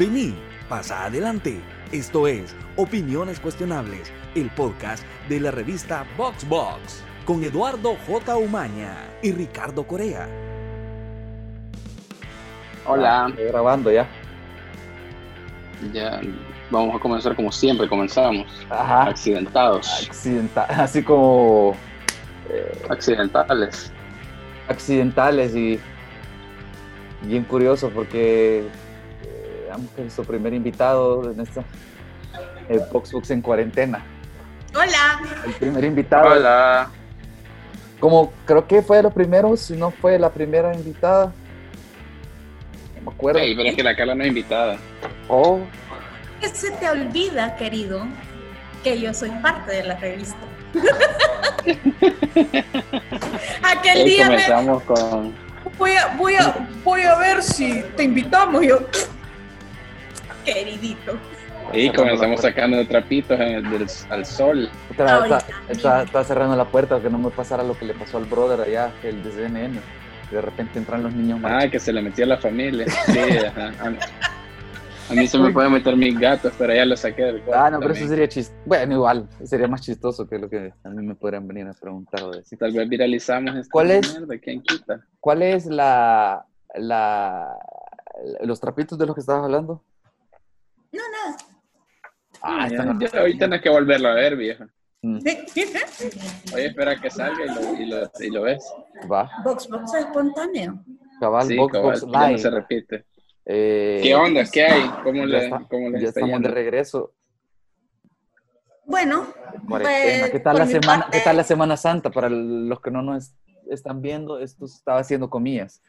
Vení, pasa adelante. Esto es Opiniones Cuestionables, el podcast de la revista VoxBox, con Eduardo J. Umaña y Ricardo Corea. Hola. Ah, estoy grabando ya. Ya vamos a comenzar como siempre comenzamos. Ajá. Accidentados. Accidenta- así como eh, Accidentales. accidentales y bien curioso porque su primer invitado en esta eh, en cuarentena. Hola. El primer invitado. Hola. Como creo que fue de los primeros, si no fue la primera invitada. No me acuerdo. Ey, pero es que la Carla no es invitada. Oh, Que se te olvida, querido, que yo soy parte de la revista. Aquel día me, comenzamos con. voy, a, voy, a, voy a ver si te invitamos. Yo, queridito. Y comenzamos sacando trapitos en el- del- al sol. Estaba, estaba- estaba cerrando la puerta para que no me pasara lo que le pasó al brother allá, el de CNN. De repente entran los niños Ah, que se le metió a la familia. Sí, ajá. A, mí se me pueden meter mis gatos, pero ya los saqué del cuarto Ah, no, pero eso sería chistoso. Bueno, igual, sería más chistoso que lo que a mí me podrían venir a preguntar o decir. Tal vez viralizamos esta ¿Cuál es? mierda, ¿quién quita? ¿Cuál es la, la, los trapitos de los que estabas hablando? No, nada. Ah, ya, están ya, hoy tenés que volverlo a ver, viejo. Mm, Oye, espera que salga y lo, y lo, y lo ves. Va, Box Box es espontáneo. cabal, Sí, Box, cabal, Box ya no Live. se repite. Eh, ¿Qué onda? ¿Qué hay? ¿Cómo le, está- cómo les ya está estamos de yendo? regreso. Bueno, Cuarentena. Pues, ¿Qué tal, la semana, parte- ¿Qué tal la Semana Santa? Para los que no nos están viendo, esto estaba haciendo comillas.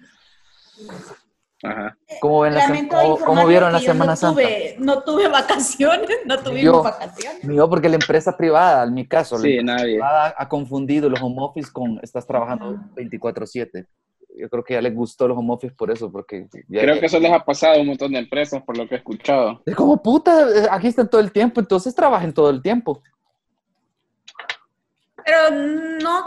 Ajá. ¿Cómo, ven la, sem- lamento cómo, informarles cómo vieron la yo Semana no Santa? tuve, no tuve vacaciones, no tuvimos Yo- vacaciones. Mío, porque la empresa privada, en mi caso, la Sí, nadie. privada ha confundido los home office con estás trabajando 24/7. Yo creo que ya les gustó los home office por eso, porque ya- Creo que eso les ha pasado a un montón de empresas, por lo que he escuchado. es como puta, eh, aquí están todo el tiempo, entonces trabajen todo el tiempo. Pero no,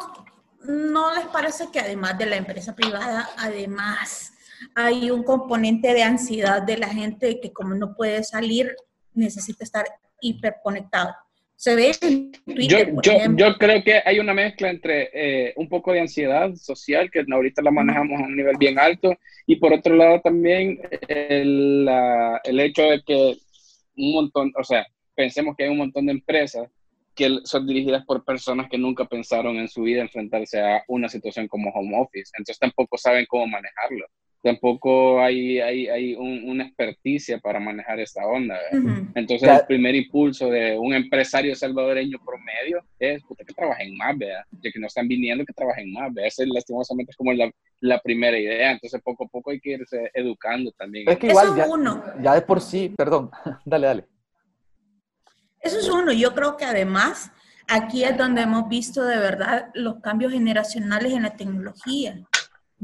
no les parece que además de la empresa privada, además hay un componente de ansiedad de la gente que como no puede salir, necesita estar hiperconectado. Se ve en Yo, Twitter, por yo, ejemplo. yo creo que hay una mezcla entre eh, un poco de ansiedad social, que ahorita la manejamos a un nivel bien alto, y por otro lado también el, la- el hecho de que un montón, o sea, pensemos que hay un montón de empresas que son dirigidas por personas que nunca pensaron en su vida enfrentarse a una situación como home office, entonces tampoco saben cómo manejarlo, tampoco hay, hay, hay un- una experticia para manejar esta onda. ¿verdad? Entonces, el primer impulso de un empresario salvadoreño promedio es puta, que trabajen más, vea. Ya que no están viniendo, que trabajen más, vea. Esa es lastimosamente es como la, la primera idea. Entonces, poco a poco hay que irse educando también. Es que Eso igual es ya, uno. ya de por sí, perdón, dale, dale. Eso es uno. Yo creo que además aquí es donde hemos visto de verdad los cambios generacionales en la tecnología,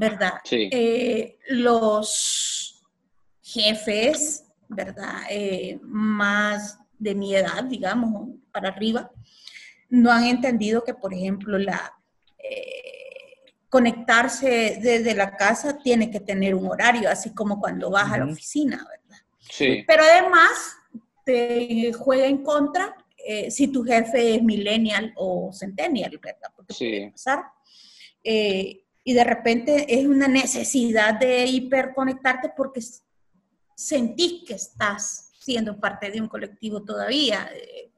¿verdad? Sí. Eh, los jefes, ¿verdad? Eh, más de mi edad, digamos, para arriba, no han entendido que, por ejemplo, la... eh, conectarse desde la casa tiene que tener un horario, así como cuando vas a la oficina, ¿verdad? Sí. Pero además te juega en contra eh, si tu jefe es millennial o centennial, ¿verdad? Porque Sí. puede pasar. Eh, y de repente es una necesidad de hiperconectarte porque sentís que estás siendo parte de un colectivo todavía. eh,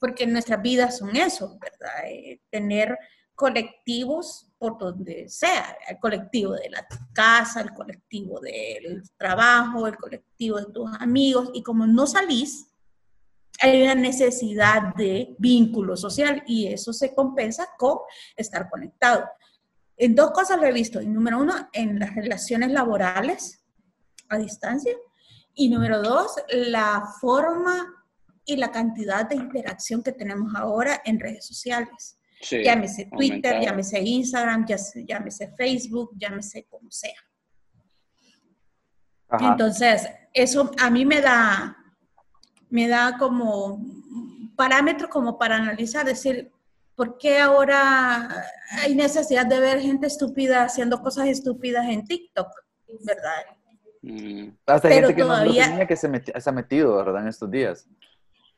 porque nuestras vidas son eso, ¿verdad? Eh, tener colectivos por donde sea, el colectivo de la casa, el colectivo del trabajo, el colectivo de tus amigos, y como no salís, hay una necesidad de vínculo social y eso se compensa con estar conectado. En dos cosas lo he visto. Y número uno, en las relaciones laborales a distancia. Y número dos, la forma y la cantidad de interacción que tenemos ahora en redes sociales. sí. Llámese Twitter, aumentado. llámese Instagram, llámese, Facebook, llámese como sea. Ajá. Entonces, eso a mí me da, me da como parámetros como para analizar, decir, ¿por qué ahora hay necesidad de ver gente estúpida haciendo cosas estúpidas en TikTok? ¿Verdad? Mm, Hasta hay Pero gente que no lo todavía- que se, meti- se ha metido, ¿verdad? En estos días.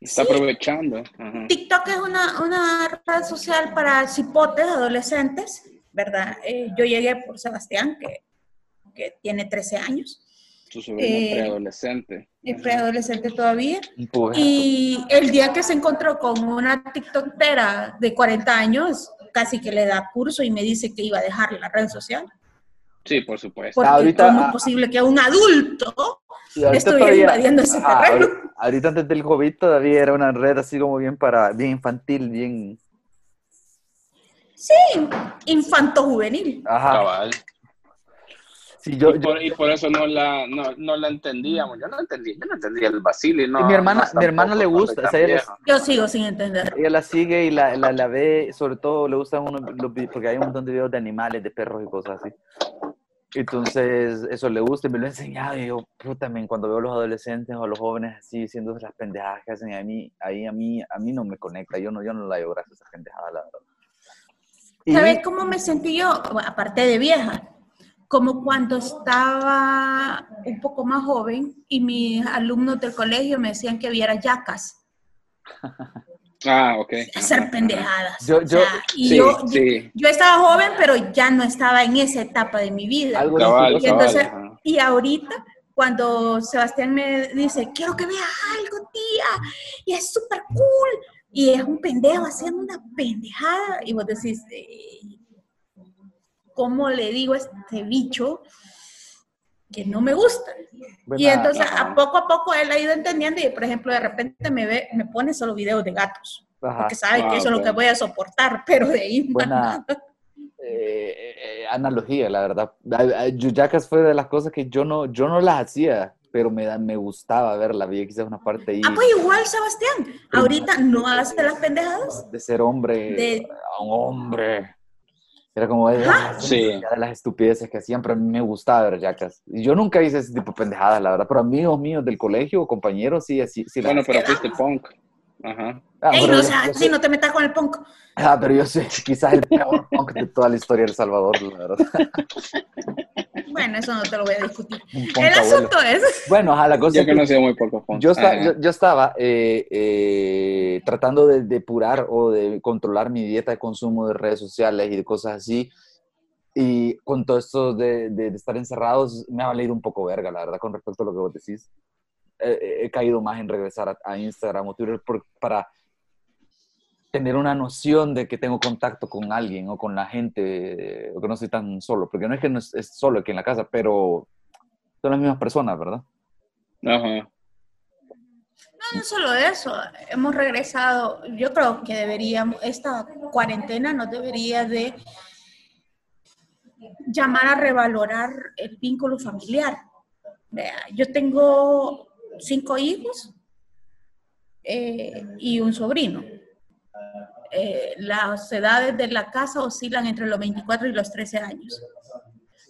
Está aprovechando. Ajá. TikTok es una, una red social para cipotes adolescentes, ¿verdad? Eh, yo llegué por Sebastián, que, que tiene 13 años, Su sobrino Eh, preadolescente. es preadolescente todavía. Y el día que se encontró con una TikTokera de 40 años, casi que le da curso y me dice que iba a dejar la red social. Sí, por supuesto. Porque Ahorita- ¿cómo es posible que un adulto estuviera todavía- invadiendo ese Ajá, terreno? ahorita, ahorita antes del COVID todavía era una red así como bien para, bien infantil, bien... Sí, infanto-juvenil. Ajá. Cabal. Sí, yo, y, yo- por, y por eso no la, no, no la entendíamos. Yo no entendía, yo no entendía el Basili. No, Y mi hermana- no mi hermana le gusta, o sea, ella. Yo sigo sin entender. ella la sigue y la, la, la ve, sobre todo le gustan unos, los porque hay un montón de videos de animales, de perros y cosas así. Entonces, eso le gusta y me lo ha enseñado. Y yo, puta, men, cuando veo a los adolescentes o a los jóvenes así, haciendo las pendejadas que hacen a mí, ahí a mí, a mí no me conecta. Yo no, yo no la veo gracias a esas pendejadas, la verdad. Y- ¿Sabes cómo me sentí yo? Bueno, Aparte de vieja, como cuando estaba un poco más joven y mis alumnos del colegio me decían que viera yacas, Ah, ok. hacer pendejadas. Yo- O sea, yo- y Sí, yo, sí. yo estaba joven, pero ya no estaba en esa etapa de mi vida. Algo Cabal. Y entonces, cabal, y ahorita, cuando Sebastián me dice, quiero que veas algo, tía, y es súper cool, y es un pendejo haciendo una pendejada, y vos decís, eh, ¿cómo le digo a este bicho que no me gusta? Bueno, y entonces, ajá. a poco a poco él ha ido entendiendo, y por ejemplo, de repente me ve, me pone solo videos de gatos, ajá. porque sabe Ah, que eso es lo que voy a soportar, pero de ahí buena eh, eh, analogía, la verdad. Yuyacas fue de las cosas que yo no, yo no las hacía, pero me, da- me gustaba verla. Vi quizás una parte ahí Ah, pues igual, Sebastián, ahorita no hace las pendejadas. de ser hombre de- a un hombre. Era como de, Sí. de las estupideces que hacían, pero a mí me gustaba ver Yacas. Y yo nunca hice ese tipo de pendejadas, la verdad. Pero amigos míos del colegio, compañeros, sí, así, sí las Bueno, pero fuiste punk. Ajá. Ah, Ey, no así, soy- no te metas con el punk. ah, pero yo soy quizás el peor punk de toda la historia de El Salvador, la verdad. Bueno, eso no te lo voy a discutir. Punk El abuelo. asunto es, Bueno, ajá, la cosa Yo es que muy pocos punks. yo, esta- Ajá. yo, yo estaba eh, eh, tratando de depurar o de controlar mi dieta de consumo de redes sociales y de cosas así. Y con todo esto de, de- de estar encerrados, me ha valido un poco verga, la verdad, con respecto a lo que vos decís. Eh, eh, he caído más en regresar a, a Instagram o Twitter por- para tener una noción de que tengo contacto con alguien o con la gente, o que no soy tan solo, porque no es que no es, es solo aquí en la casa, pero son las mismas personas, ¿verdad? Ajá. No, solo eso, hemos regresado, yo creo que deberíamos, esta cuarentena nos debería de llamar a revalorar el vínculo familiar. Vea, yo tengo cinco hijos eh, y un sobrino. Eh, las edades de la casa oscilan entre los 24 y los 13 años.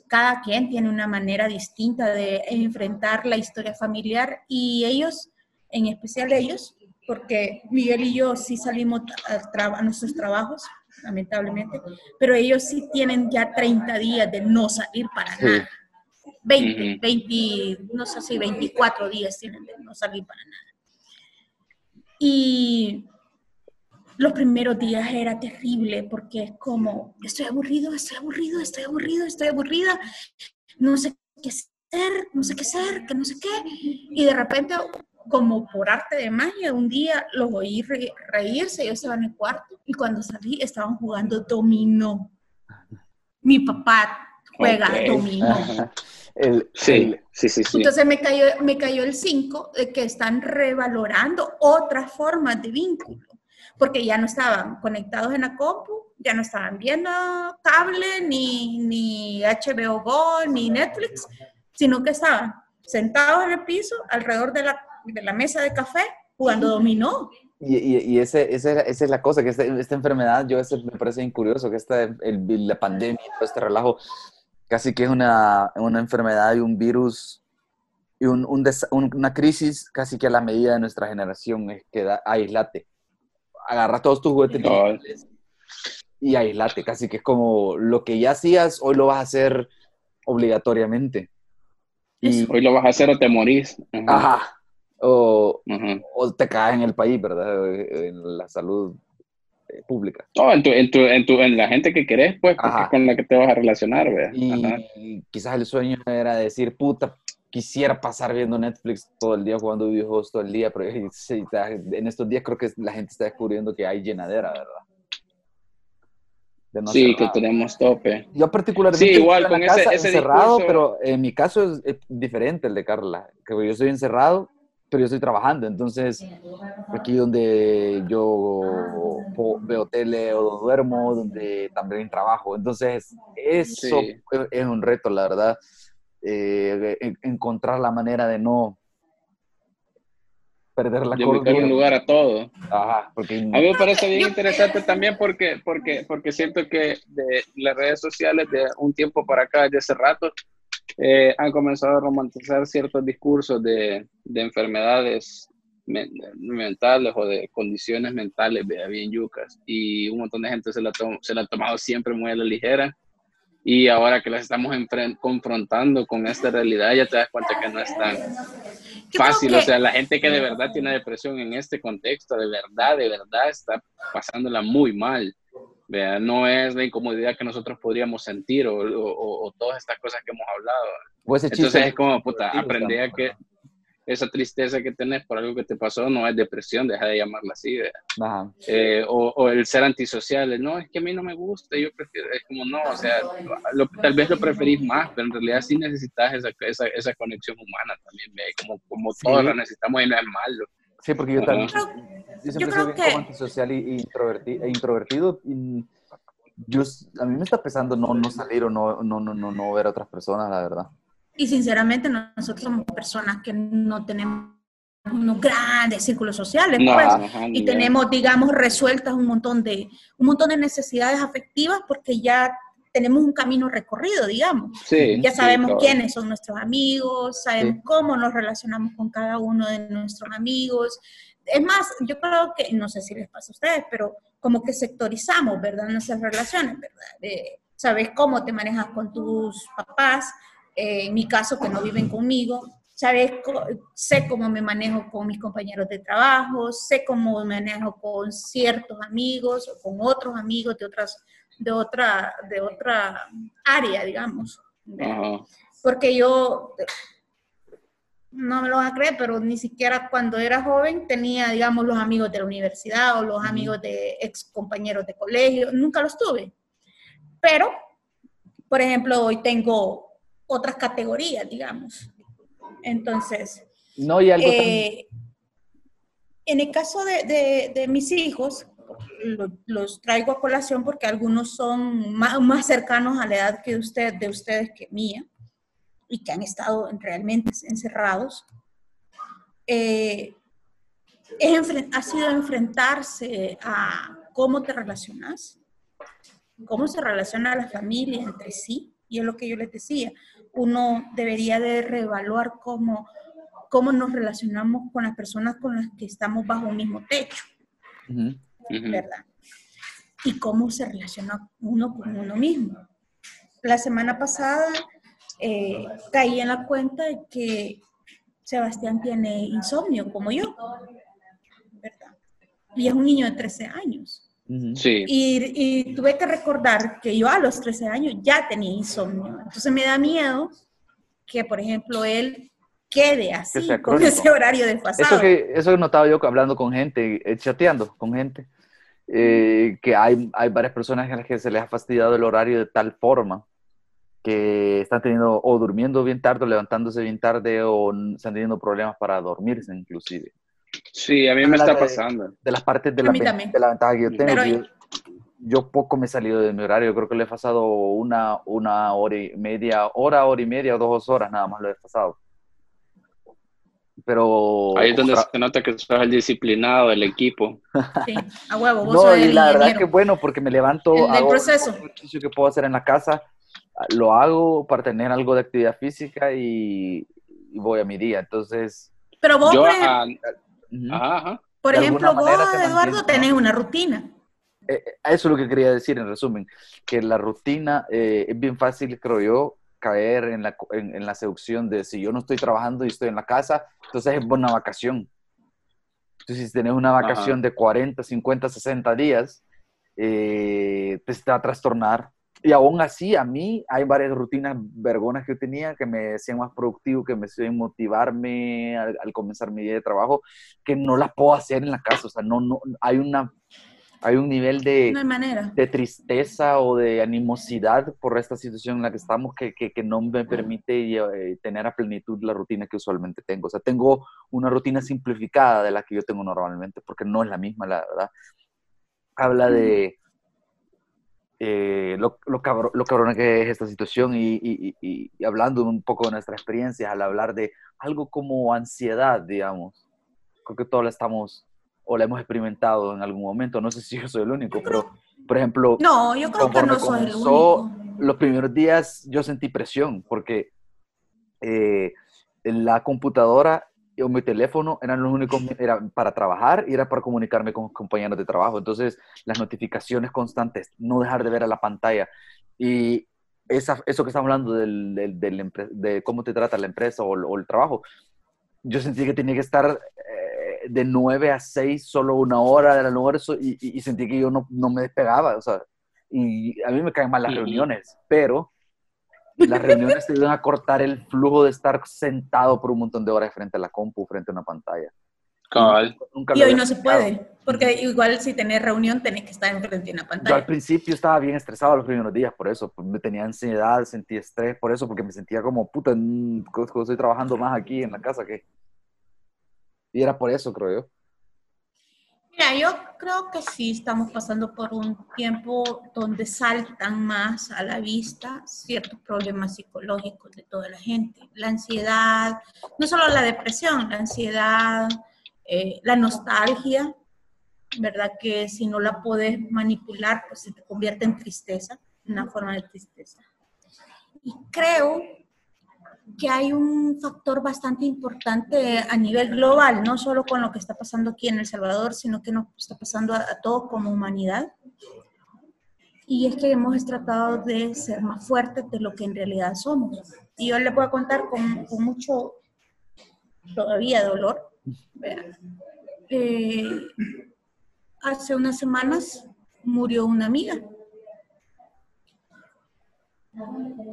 Cada quien tiene una manera distinta de enfrentar la historia familiar y ellos, en especial ellos, porque Miguel y yo sí salimos a, a nuestros trabajos, lamentablemente, pero ellos sí tienen ya 30 días de no salir para Sí. nada. 20, Ujú. 20, no sé si 24 días tienen de no salir para nada. Y los primeros días era terrible porque es como, estoy aburrido, estoy aburrido, estoy aburrido, estoy aburrida, no sé qué hacer, no sé qué hacer, que no sé qué. Y de repente, como por arte de magia, un día los oí re- reírse, yo estaba en el cuarto y cuando salí estaban jugando dominó. Mi papá juega Ok. dominó. Ajá. El, Sí, el- sí, sí, sí. Entonces me cayó, me cayó el 5 de que están revalorando otras formas de vínculo, porque ya no estaban conectados en la compu, ya no estaban viendo cable, ni, ni HBO Go, ni Netflix, sino que estaban sentados en el piso, alrededor de la, de la mesa de café, jugando dominó. Y, y, y ese, ese- esa es la cosa, que esta, esta enfermedad, yo a veces me parece bien curioso, que esta, el- la pandemia, todo este relajo, casi que es una, una enfermedad y un virus y un, un des- una crisis casi que a la medida de nuestra generación, es que da, aislate. Agarra todos tus juguetes No. y aislate, casi que es como lo que ya hacías, hoy lo vas a hacer obligatoriamente. Y, Hoy lo vas a hacer o te morís. Ajá. ajá. O, o te caes en el país, ¿verdad? En la salud eh, pública. No, en, tu, en, tu, en, tu, en la gente que querés, pues, con la que te vas a relacionar, ¿verdad? Y Ajá. quizás el sueño era decir, puta, quisiera pasar viendo Netflix todo el día, jugando videojuegos todo el día, pero en estos días creo que la gente está descubriendo que hay llenadera, ¿verdad? No Sí, que tenemos tope. Yo particularmente Sí, igual, en con ese- casa ese encerrado, discurso- pero en mi caso es, es diferente el de Carla, que yo estoy encerrado, pero yo estoy trabajando, entonces aquí donde yo veo tele o duermo, donde también trabajo, entonces eso Sí. es- un reto, la verdad, eh, en- encontrar la manera de no perder la De ubicarle un cordura. lugar a todo. Ajá, porque A mí me parece bien interesante también porque, porque, porque siento que de las redes sociales de un tiempo para acá, desde hace rato, eh, han comenzado a romantizar ciertos discursos de, de enfermedades men- mentales o de condiciones mentales vea, bien yucas. Y un montón de gente se la, se la ha tomado siempre muy a la ligera. Y ahora que las estamos confrontando con esta realidad, ya te das cuenta que no es tan fácil. que- O sea, la gente que de verdad tiene depresión en este contexto, de verdad, de verdad está pasándola muy mal. No es la incomodidad que nosotros podríamos sentir o, o- o todas estas cosas que hemos hablado. Entonces es como, puta, Sí, aprender a que esa tristeza que tenés por algo que te pasó no es depresión, deja de llamarla así. Ajá. Eh, o, o el ser antisocial, no, es que a mí no me gusta, yo prefiero, es como no, o sea, lo- tal vez lo preferís más, pero en realidad sí necesitas esa, esa, esa conexión humana también, ve, como, como Sí. todos la necesitamos y no es malo. Sí, porque yo también, Creo- yo siempre yo soy creo bien que- como antisocial y, y introverti- e introvertido. Y yo, a mí me está pesando no, no salir o no, no, no, no, no ver a otras personas, la verdad. Y sinceramente nosotros somos personas que no tenemos unos grandes círculos sociales, No, pues, ajá, y tenemos, digamos, resueltas un montón de un montón de necesidades afectivas porque ya tenemos un camino recorrido, digamos. Sí, Ya sí, sabemos cabal. quiénes son nuestros amigos, sabemos cómo nos relacionamos con cada uno de nuestros amigos. Es más, yo creo que, no sé si les pasa a ustedes, pero como que sectorizamos, ¿verdad? Nuestras relaciones, ¿verdad? Eh, sabes cómo te manejas con tus papás, eh, en mi caso, que no viven conmigo, sabes, sé cómo me manejo con mis compañeros de trabajo, sé cómo me manejo con ciertos amigos o con otros amigos de otras de otra de otra área, digamos. Ajá. Porque yo no me lo van a creer, pero ni siquiera cuando era joven tenía, digamos, los amigos de la universidad o los amigos de ex compañeros de colegio, nunca los tuve. Pero, por ejemplo, hoy tengo otras categorías, digamos. Entonces, No, y algo eh, en el caso de, de- de mis hijos, lo- los traigo a colación porque algunos son más, más cercanos a la edad que usted, de ustedes que mía y que han estado realmente encerrados. Eh, es ha sido enfrentarse a cómo te relacionas, cómo se relaciona la familia entre sí, y es lo que yo les decía, uno debería de reevaluar cómo, cómo nos relacionamos con las personas con las que estamos bajo un mismo techo. ¿verdad? Y cómo se relaciona uno con uno mismo. La semana pasada eh, caí en la cuenta de que Sebastián tiene insomnio, como yo, ¿verdad? Y es un niño de 13 años. Sí, Y, y tuve que recordar que yo a los 13 años ya tenía insomnio. Entonces me da miedo que, por ejemplo, él quede así, con ese horario desfasado. Eso que eso he notado yo hablando con gente, eh, chateando con gente, eh, que hay, hay varias personas a las que se les ha fastidiado el horario de tal forma que están teniendo o durmiendo bien tarde o levantándose bien tarde o están teniendo problemas para dormirse inclusive. Sí, a mí me está de- pasando. De las partes de A la, de la ventaja que yo tengo. Pero- yo, yo poco me he salido de mi horario, yo creo que le he pasado una, una hora y media, hora, hora y media o dos horas nada más lo he pasado. Pero... Ahí es donde otra- se nota que sos el disciplinado del equipo. Sí, a huevo, vos No, sos y el la verdad ingeniero. que bueno, porque me levanto, El del hago proceso. el ejercicio que puedo hacer en la casa, lo hago para tener algo de actividad física y, y voy a mi día. Entonces, Pero vos, Yo, por, ej- ah. Ajá, ajá. por de ejemplo, vos, Eduardo, tenés una rutina. Eh, eh, eso es lo que quería decir en resumen, que la rutina eh, es bien fácil, creo yo, caer en la, en, en la seducción de si yo no estoy trabajando y estoy en la casa, entonces es buena vacación. Entonces, si tienes una vacación de 40, 50, 60 días, eh, te va a trastornar. Y aún así, a mí hay varias rutinas vergonas que yo tenía que me hacían más productivo, que me hacían motivarme al, al, comenzar mi día de trabajo, que no las puedo hacer en la casa. O sea, no, no, hay una hay un nivel de, de tristeza o de animosidad por esta situación en la que estamos que, que, que no me permite eh, tener a plenitud la rutina que usualmente tengo. O sea, tengo una rutina simplificada de la que yo tengo normalmente, porque no es la misma, la verdad. Habla de eh, lo, lo, cabro, lo cabrona que es esta situación y, y, y, y hablando un poco de nuestra experiencia, al hablar de algo como ansiedad, digamos. Creo que todos la estamos o la hemos experimentado en algún momento. No sé si yo soy el único, pero, por ejemplo, no, yo creo que no soy el único. Los primeros días yo sentí presión porque eh, la computadora o mi teléfono eran los únicos, era para trabajar y era para comunicarme con compañeros de trabajo. Entonces, las notificaciones constantes, no dejar de ver a la pantalla. Y esa, eso que estamos hablando del, del, del, de cómo te trata la empresa o, o, el trabajo, yo sentí que tenía que estar de 9 a 6 solo una hora del almuerzo y, y, y sentí que yo no, no, me despegaba, o sea, y a mí me caen mal las reuniones, pero las reuniones te ayudan a cortar el flujo de estar sentado por un montón de horas frente a la compu, frente a una pantalla. Cabal. Nunca y hoy no se puede, porque igual si tenés reunión tenés que estar enfrente de una pantalla. Yo al principio estaba bien estresado los primeros días por eso, me tenía ansiedad, sentí estrés por eso, porque me sentía como, puta, estoy trabajando más aquí en la casa que... Y era por eso, creo yo. Mira, yo creo que sí estamos pasando por un tiempo donde saltan más a la vista ciertos problemas psicológicos de toda la gente. La ansiedad, no solo la depresión, la ansiedad, eh, la nostalgia, ¿verdad? Que si no la puedes manipular, pues se te convierte en tristeza, una forma de tristeza. Y creo que hay un factor bastante importante a nivel global, no solo con lo que está pasando aquí en El Salvador, sino que nos está pasando a, todos como humanidad. Y es que hemos tratado de ser más fuertes de lo que en realidad somos. Y yo voy a contar con, con mucho, todavía dolor. Eh, hace unas semanas murió una amiga.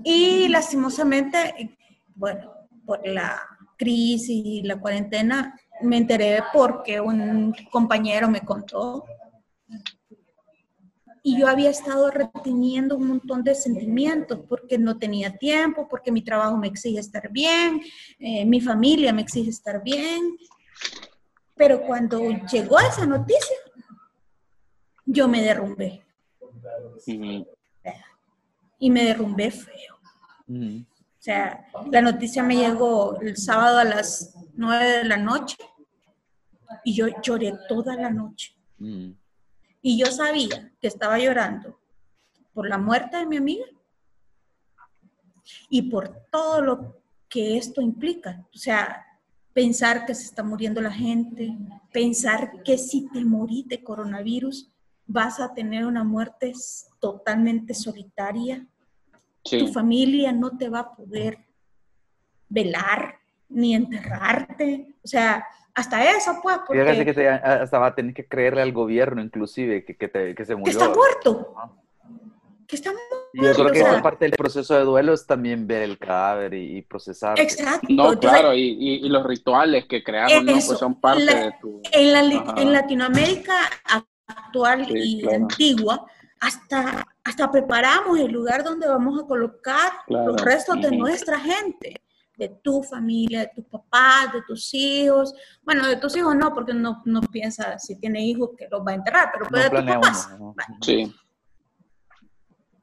Y lastimosamente bueno, por la crisis y la cuarentena, me enteré porque un compañero me contó. Y yo había estado reteniendo un montón de sentimientos porque no tenía tiempo, porque mi trabajo me exige estar bien, eh, mi familia me exige estar bien. Pero cuando llegó esa noticia, yo me derrumbé. Sí. Y me derrumbé feo. Mm. O sea, la noticia me llegó el sábado a las 9 de la noche y yo lloré toda la noche. Mm. Y yo sabía que estaba llorando por la muerte de mi amiga y por todo lo que esto implica. O sea, pensar que se está muriendo la gente, pensar que si te morís de coronavirus vas a tener una muerte totalmente solitaria, Sí. Tu familia no te va a poder velar ni enterrarte. O sea, hasta eso, pues. Porque... Fíjate que te, hasta va a tener que creerle al gobierno, inclusive, que, que, te, que se murió. Que está muerto. Que está muerto. Y yo creo que o sea, parte del proceso de duelo es también ver el cadáver y, y procesar. Exacto. No, claro, y, y, y, los rituales que creamos ¿no? pues son parte la, de tu... En, la, en Latinoamérica actual sí, y claro. antigua, hasta, hasta preparamos el lugar donde vamos a colocar claro. los restos de nuestra gente, de tu familia, de tus papás, de tus hijos. Bueno, de tus hijos no, porque no, no piensa si tiene hijos que los va a enterrar, pero puede no de tus papás. Uno, ¿no? Sí.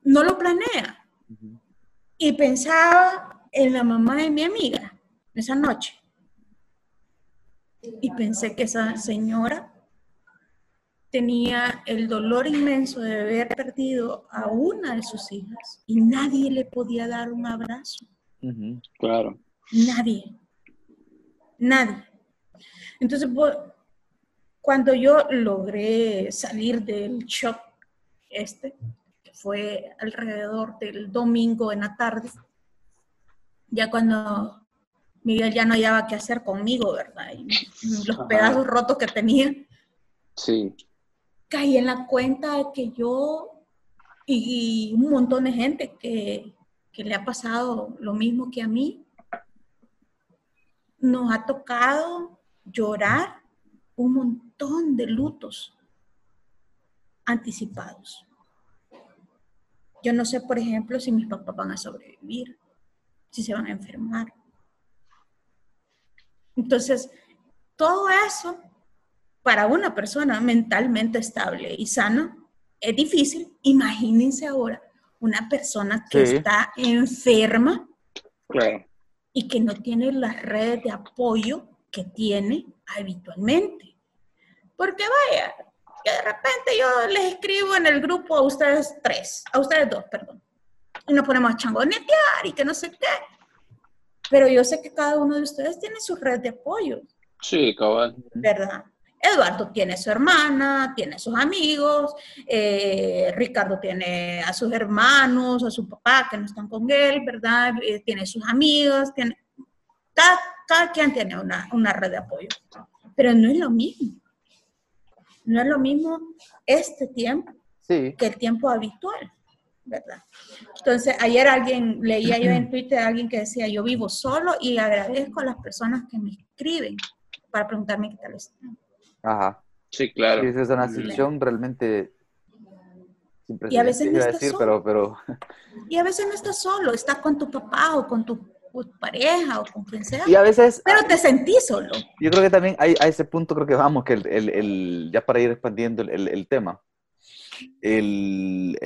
no lo planea. Uh -huh. Y pensaba en la mamá de mi amiga esa noche. Y pensé que esa señora tenía el dolor inmenso de haber perdido a una de sus hijas y nadie le podía dar un abrazo. Uh -huh, claro. Nadie. Nadie. Entonces, cuando yo logré salir del shock este, que fue alrededor del domingo en la tarde, ya cuando Miguel ya no hallaba qué hacer conmigo, ¿verdad? Y los pedazos rotos que tenía. Sí. Caí en la cuenta de que yo y un montón de gente que, que le ha pasado lo mismo que a mí, nos ha tocado llorar un montón de lutos anticipados. Yo no sé, por ejemplo, si mis papás van a sobrevivir, si se van a enfermar. Entonces, todo eso para una persona mentalmente estable y sana es difícil. Imagínense ahora una persona que está enferma y que no tiene las redes de apoyo que tiene habitualmente. Porque vaya, que de repente yo les escribo en el grupo a ustedes tres, a ustedes dos, perdón, y nos ponemos a changonetear y que no sé qué. Pero yo sé que cada uno de ustedes tiene su red de apoyo. Sí, cabal. ¿Verdad? Eduardo tiene su hermana, tiene sus amigos, eh, Ricardo tiene a sus hermanos, a su papá que no están con él, ¿verdad? Eh, tiene sus amigos, tiene, cada, quien tiene una, una red de apoyo, pero no es lo mismo. No es lo mismo este tiempo que el tiempo habitual, ¿verdad? Entonces, ayer alguien, leía yo en Twitter a alguien que decía, yo vivo solo y agradezco a las personas que me escriben para preguntarme qué tal están. Ajá. Sí, claro. Sí, es una situación realmente... Y a veces no estás solo. Pero, pero... Y a veces no estás solo, estás con tu papá o con tu pareja o con quien sea. Y a veces... Pero te sentís solo. Yo creo que también hay, a ese punto creo que vamos, que el, el, el ya para ir expandiendo el, el tema, el,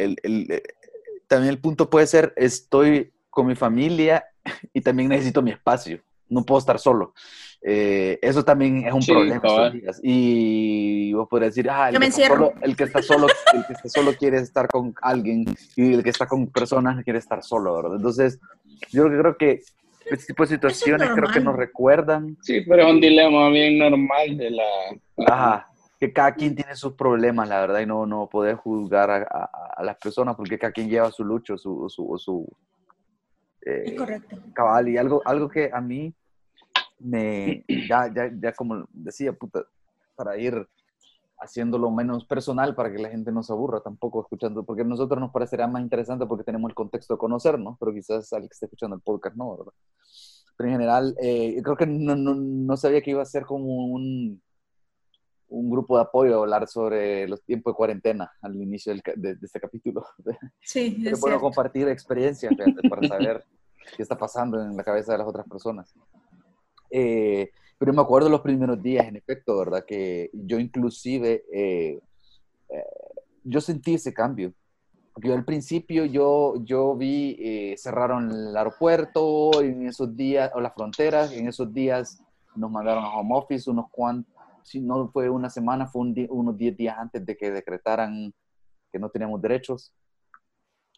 también el punto puede ser, estoy con mi familia y también necesito mi espacio, no puedo estar solo. Eh, eso también es un problema Y vos podrías decir, ah, el, que solo, el, que está solo, el que está solo quiere estar con alguien y el que está con personas quiere estar solo, ¿verdad? Entonces, yo creo que este tipo de situaciones creo que nos recuerdan. Sí, pero es un dilema bien normal de la... Ajá, que cada quien tiene sus problemas, la verdad, y no, no poder juzgar a, a, las personas porque cada quien lleva su lucho, su... su, su eh, correcto. Cabal, y algo, algo que a mí me, ya, ya, ya como decía, puta, para ir haciéndolo menos personal para que la gente no se aburra tampoco escuchando, porque a nosotros nos parecerá más interesante porque tenemos el contexto de conocernos, pero quizás alguien que esté escuchando el podcast no, ¿verdad? Pero en general, eh, creo que no, no, no, sabía que iba a ser como un, un grupo de apoyo a hablar sobre los tiempos de cuarentena al inicio del, de, este capítulo. Sí, Pero bueno compartir experiencias para saber qué está pasando en la cabeza de las otras personas. Eh, pero me acuerdo los primeros días, en efecto, ¿verdad? Que yo inclusive, eh, eh, yo sentí ese cambio. Porque yo al principio yo, yo vi, cerraron el aeropuerto en esos días, o las fronteras, en esos días nos mandaron a home office unos cuantos, si no fue una semana, fue unos 10 días antes de que decretaran que no teníamos derechos.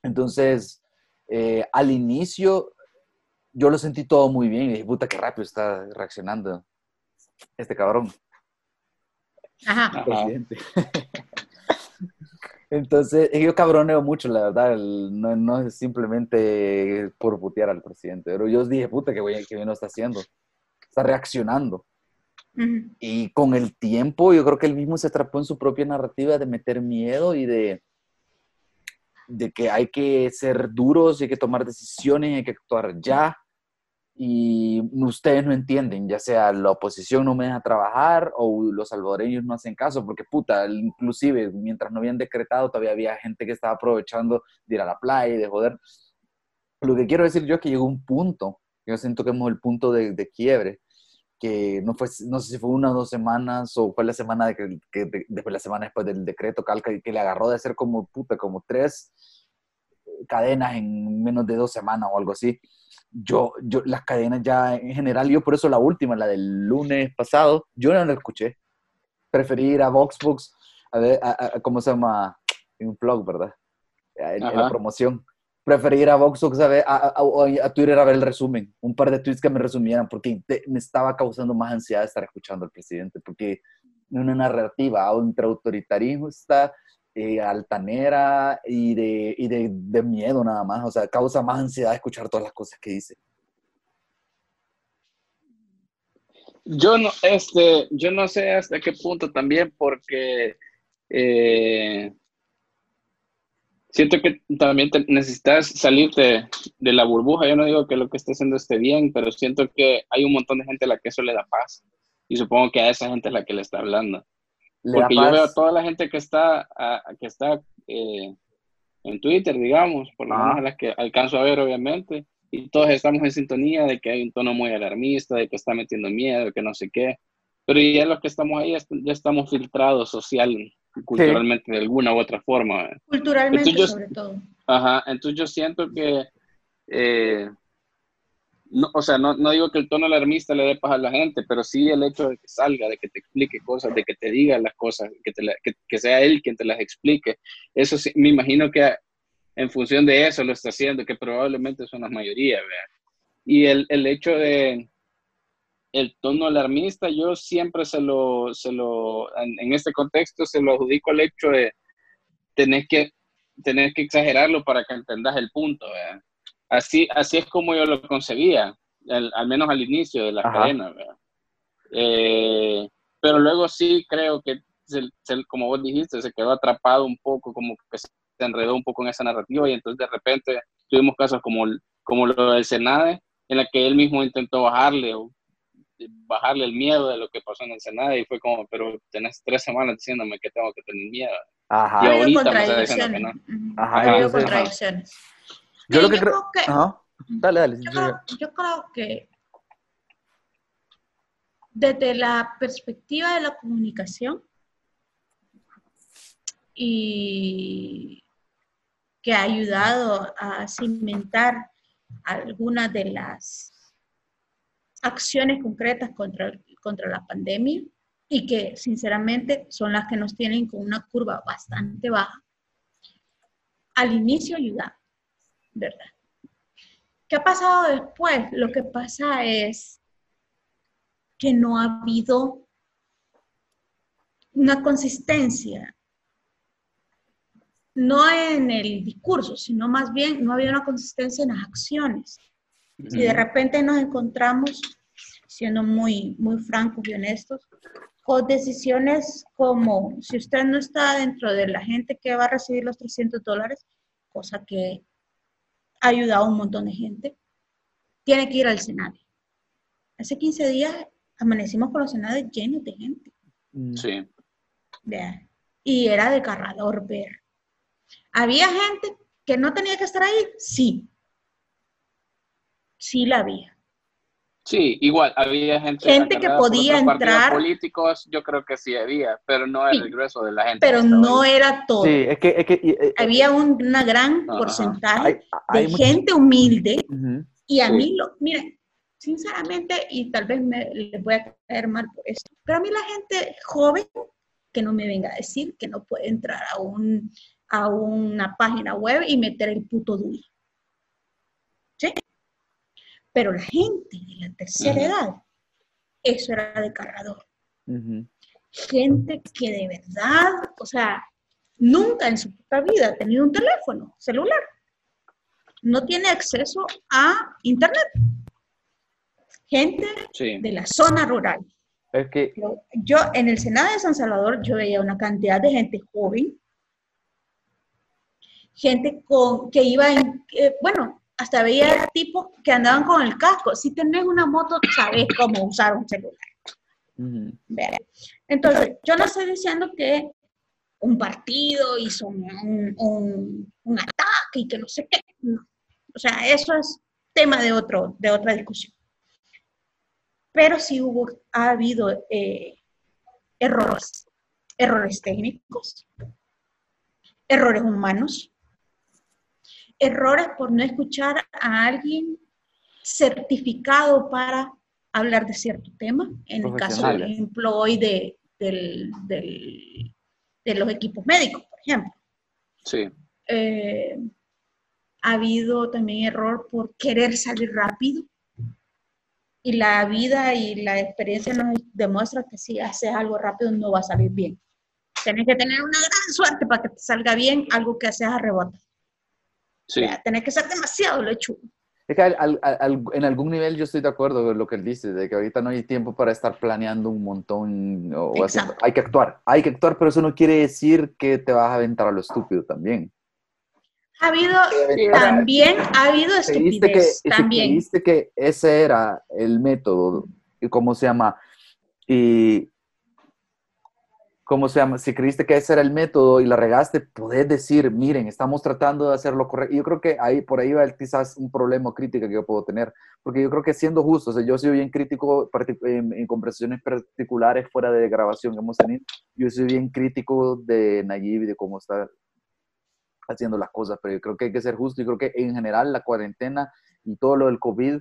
Entonces, al inicio yo lo sentí todo muy bien y dije, puta, qué rápido está reaccionando este cabrón. Ajá. Entonces, yo cabroneo mucho, la verdad, no, no, es simplemente por putear al presidente, pero yo dije, puta, qué bien, qué bien lo está haciendo, está reaccionando. Y con el tiempo, yo creo que él mismo se atrapó en su propia narrativa de meter miedo y de, de que hay que ser duros, hay que tomar decisiones, hay que actuar ya y ustedes no entienden, ya sea la oposición no me deja trabajar o los salvadoreños no hacen caso, porque puta, inclusive mientras no habían decretado todavía había gente que estaba aprovechando de ir a la playa y de joder. Lo que quiero decir yo es que llegó un punto, yo siento que hemos el punto de, de quiebre, que no fue, no sé si fue una o dos semanas o fue la semana de que, que después la semana después del decreto calca que le agarró de hacer como puta, como tres cadenas en menos de dos semanas o algo así yo, yo, las cadenas ya en general, yo por eso la última, la del lunes pasado, yo no la escuché. Preferí ir a Voxbox a ver, a, ¿cómo se llama? En un blog, ¿verdad? En, la promoción. Preferí ir a Voxbox a, ver, a, a, Twitter a ver el resumen, un par de tweets que me resumieran, porque me estaba causando más ansiedad estar escuchando al presidente, porque una narrativa entre autoritarismo está eh, altanera y, de, y de, de, miedo nada más. O sea, causa más ansiedad escuchar todas las cosas que dice. Yo no, este, yo no sé hasta qué punto también, porque eh, siento que también te, necesitas salirte de la burbuja. Yo no digo que lo que esté haciendo esté bien, pero siento que hay un montón de gente a la que eso le da paz. Y supongo que a esa gente es la que le está hablando. Porque yo veo a toda la gente que está, que está eh, en Twitter, digamos, por lo menos a las que alcanzo a ver, obviamente, y todos estamos en sintonía de que hay un tono muy alarmista, de que está metiendo miedo, que no sé qué. Pero ya los que estamos ahí ya estamos filtrados social, culturalmente de alguna u otra forma. Culturalmente, sobre todo. Ajá, entonces yo siento que eh, no, o sea, no, no, digo que el tono alarmista le dé paz a la gente, pero sí el hecho de que salga, de que te explique cosas, de que te diga las cosas, que, te que, que, sea él quien te las explique. Eso sí, me imagino que en función de eso lo está haciendo, que probablemente son las mayoría, Y el, el hecho de el tono alarmista, yo siempre se lo, se lo en, en, este contexto, se lo adjudico al hecho de tener que, tener que exagerarlo para que entendas el punto, ¿verdad? Así, así es como yo lo concebía, al menos al inicio de la cadena. Eh, pero luego sí creo que, como vos dijiste, se quedó atrapado un poco, como que se enredó un poco en esa narrativa y entonces de repente tuvimos casos como, como lo del Senade, en la que él mismo intentó bajarle bajarle el miedo de lo que pasó en el Senado y fue como, pero tenés tres semanas diciéndome que tengo que tener miedo. Ajá. Y ahorita me está diciendo que no. Ajá. contradicciones. Yo lo que creo, que... Dale, dale. Yo creo, que desde la perspectiva de la comunicación y que ha ayudado a cimentar algunas de las acciones concretas contra, contra la pandemia y que sinceramente son las que nos tienen con una curva bastante baja. Al inicio ayuda, ¿verdad? ¿Qué ha pasado después? Lo que pasa es que no ha habido una consistencia, no en el discurso, sino más bien no ha habido una consistencia en las acciones. Si de repente nos encontramos, siendo muy, muy francos y honestos, con decisiones como, si usted no está dentro de la gente que va a recibir los 300 dólares, cosa que ha ayudado a un montón de gente, tiene que ir al Senado. Hace 15 días amanecimos con los Senados llenos de gente. Mm. Sí. Y era desgarrador ver. ¿Había gente que no tenía que estar ahí? Sí. Sí la había. Sí, igual, había gente. Gente que podía entrar. políticos, yo creo que sí había, pero no el grueso de la gente. Pero no era todo. Sí, es que. Es que eh, había un una gran porcentaje de gente humilde. Y a mí, lo, miren, sinceramente, y tal vez me les voy a caer mal por esto, pero a mí la gente joven, que no me venga a decir que no puede entrar a, un, a una página web y meter el puto DUI. Pero la gente de la tercera edad, eso era de cargador. Gente que de verdad, o sea, nunca en su puta vida ha tenido un teléfono celular. No tiene acceso a internet. Gente de la zona rural. Es que... Yo en el Senado de San Salvador yo veía una cantidad de gente joven, gente con que iba en, eh, bueno, hasta veía tipos que andaban con el casco. Si tenés una moto, sabes cómo usar un celular. Entonces, yo no estoy diciendo que un partido hizo un, ataque y que no sé qué. O sea, eso es tema de, otro, de otra discusión. Pero sí hubo, ha habido eh, errores, errores técnicos, errores humanos, errores por no escuchar a alguien certificado para hablar de cierto tema, en el caso, por ejemplo, hoy de, de los equipos médicos, por ejemplo. Sí. Eh, ha habido también error por querer salir rápido. Y la vida y la experiencia nos demuestra que si haces algo rápido no va a salir bien. Tienes que tener una gran suerte para que te salga bien algo que haces a rebote. Sí. que ser demasiado lechugo. Es que al- al- al- en algún nivel yo estoy de acuerdo con lo que él dice, de que ahorita no hay tiempo para estar planeando un montón. O o haciendo- hay que actuar, hay que actuar, pero eso no quiere decir que te vas a aventar a lo estúpido también. Ha habido, también ha habido que, estupidez, si también. que ese era el método, y cómo se llama, y cómo se llama, si creíste que ese era el método y la regaste, podés decir, miren, estamos tratando de hacer lo correcto. Yo creo que ahí, por ahí va quizás un problema o crítica que yo puedo tener, porque yo creo que siendo justo, o sea, yo soy bien crítico en, en conversaciones particulares fuera de grabación que hemos tenido, yo soy bien crítico de Nayib y de cómo está haciendo las cosas, pero yo creo que hay que ser justo y creo que en general la cuarentena y todo lo del COVID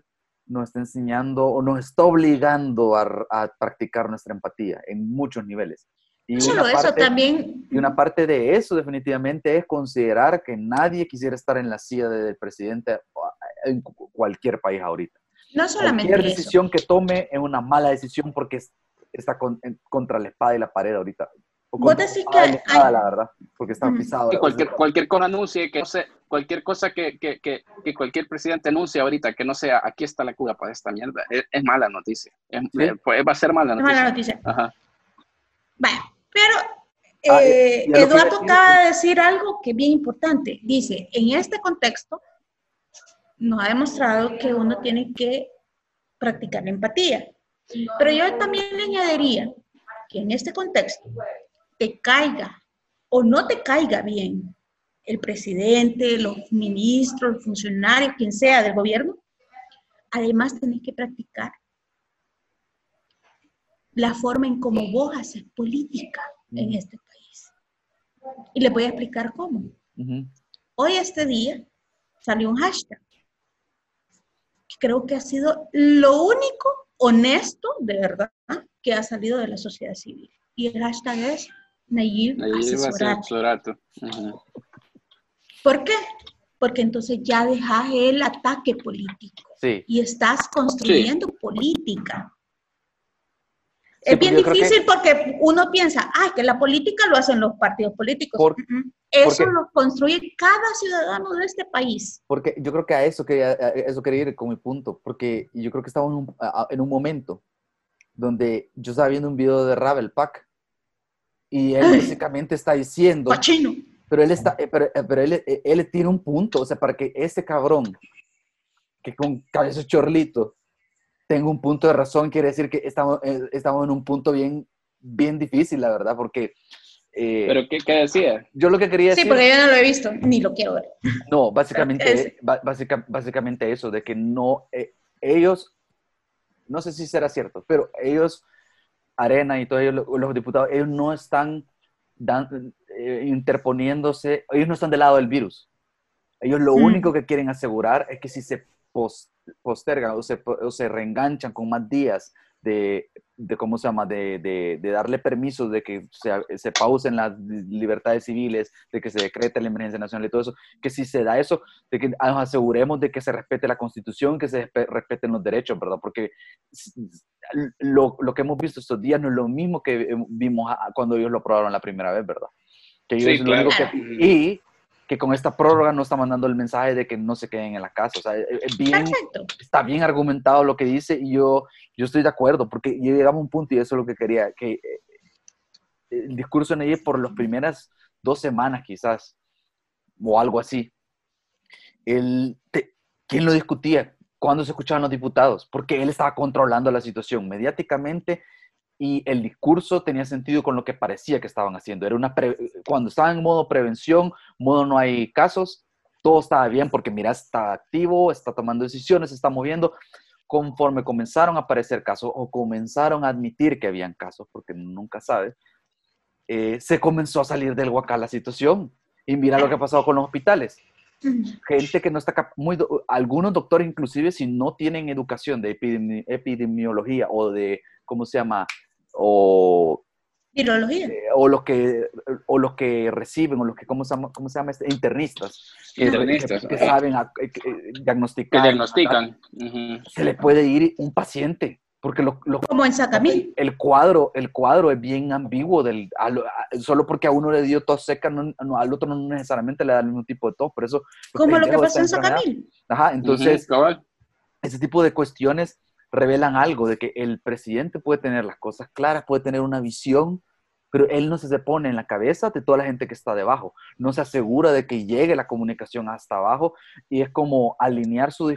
nos está enseñando o nos está obligando a, a practicar nuestra empatía en muchos niveles. Y No solo una eso, parte- también y una parte de eso definitivamente es considerar que nadie quisiera estar en la silla de- del presidente en cu- cualquier país ahorita. no solamente Cualquier eso. decisión que tome es una mala decisión porque es- está con- en- contra la espada y la pared ahorita. O Vos contra la decís espada y que la espada, hay- la verdad, porque está Mm. pisado. Que cualquier, cualquier cosa anuncie, que no sé, cualquier cosa que, que, que, que cualquier presidente anuncie ahorita, que no sea aquí está la cura para esta mierda, es, es mala noticia. Es- Sí. eh, pues, va a ser mala Es noticia. mala noticia. Ajá. Vaya, pero Ah, eh, y a lo que iba a Eduardo acaba de decir algo que es bien importante. Dice, en este contexto nos ha demostrado que uno tiene que practicar la empatía. Pero yo también le añadiría que en este contexto te caiga o no te caiga bien el presidente, los ministros, los funcionarios, quien sea del gobierno, además tenés que practicar la forma en cómo vos haces política en este país. Y les voy a explicar cómo. Hoy, este día, salió un hashtag que creo que ha sido lo único honesto, de verdad, que ha salido de la sociedad civil. Y el hashtag es Nayib Ahí va a ser asesorate. su rato. Ujú. ¿Por qué? Porque entonces ya dejas el ataque político Sí. y estás construyendo política. Sí, es bien porque yo creo que- difícil porque uno piensa, ah, que la política lo hacen los partidos políticos. Por-. Eso porque- lo construye cada ciudadano de este país. Porque yo creo que a eso quería, a eso quería ir con mi punto, porque yo creo que estamos en un, a- en un momento donde yo estaba viendo un video de Ravel Pack y él básicamente está diciendo, Cochino. pero él está, eh, pero, eh, pero él, eh, él tiene un punto, o sea, para que ese cabrón que con cabeza chorlito tenga un punto de razón, quiere decir que estamos, eh, estamos en un punto bien, bien difícil, la verdad, porque eh, ¿Pero qué, qué decía? yo lo que quería Sí, decir... porque yo no lo he visto, ni lo quiero ver. No, básicamente, básica- básicamente eso, de que no, eh, ellos, no sé si será cierto, pero ellos, Arena y todos ellos, lo- los diputados, ellos no están dan- eh, interponiéndose, ellos no están del lado del virus. Ellos lo Mm. único que quieren asegurar es que si se pos- postergan o se, o se reenganchan con más días de, de ¿cómo se llama?, de, de- de darle permiso de que se, se pausen las libertades civiles, de que se decrete la emergencia nacional y todo eso, que si se da eso, de que nos aseguremos de que se respete la constitución, que se respe- respeten los derechos, ¿verdad? Porque lo, lo que hemos visto estos días no es lo mismo que eh, vimos cuando ellos lo aprobaron la primera vez, ¿verdad? Que ellos Sí, lo único claro. que- y que con esta prórroga no está mandando el mensaje de que no se queden en la casa. O sea, es- es bien, Perfecto. está bien argumentado lo que dice y yo, yo estoy de acuerdo, porque llegamos a un punto y eso es lo que quería, que eh, el discurso en ella por las primeras dos semanas quizás, o algo así, el, te- ¿quién lo discutía? ¿Cuándo se escuchaban los diputados? Porque él estaba controlando la situación mediáticamente y el discurso tenía sentido con lo que parecía que estaban haciendo. Era una pre- cuando estaban en modo prevención, modo no hay casos, todo estaba bien porque mira, está activo, está tomando decisiones, está moviendo. Conforme comenzaron a aparecer casos o comenzaron a admitir que habían casos, porque nunca sabe, eh, se comenzó a salir del huacal la situación. Y mira lo que ha pasado con los hospitales gente que no está muy algunos doctores inclusive si no tienen educación de epidemi- epidemiología o de cómo se llama o, Virología. eh, o los que o los que reciben o los que cómo se llama, cómo se llama este? internistas que, Internistas, que- que saben a- que- que Que diagnosticar diagnostican. Ujú. se le puede ir un paciente Porque lo, lo- Como en Sacamil. el cuadro, el cuadro es bien ambiguo. Del, a a- solo porque a uno le dio tos seca, no- no, al otro no necesariamente le da el mismo tipo de tos. Por eso, Como lo que pasó en. Sacamil. Ajá, entonces, Ujú, cabal. ese tipo de cuestiones revelan algo de que el presidente puede tener las cosas claras, puede tener una visión, pero él no se pone en la cabeza de toda la gente que está debajo, no se asegura de que llegue la comunicación hasta abajo y es como alinear su,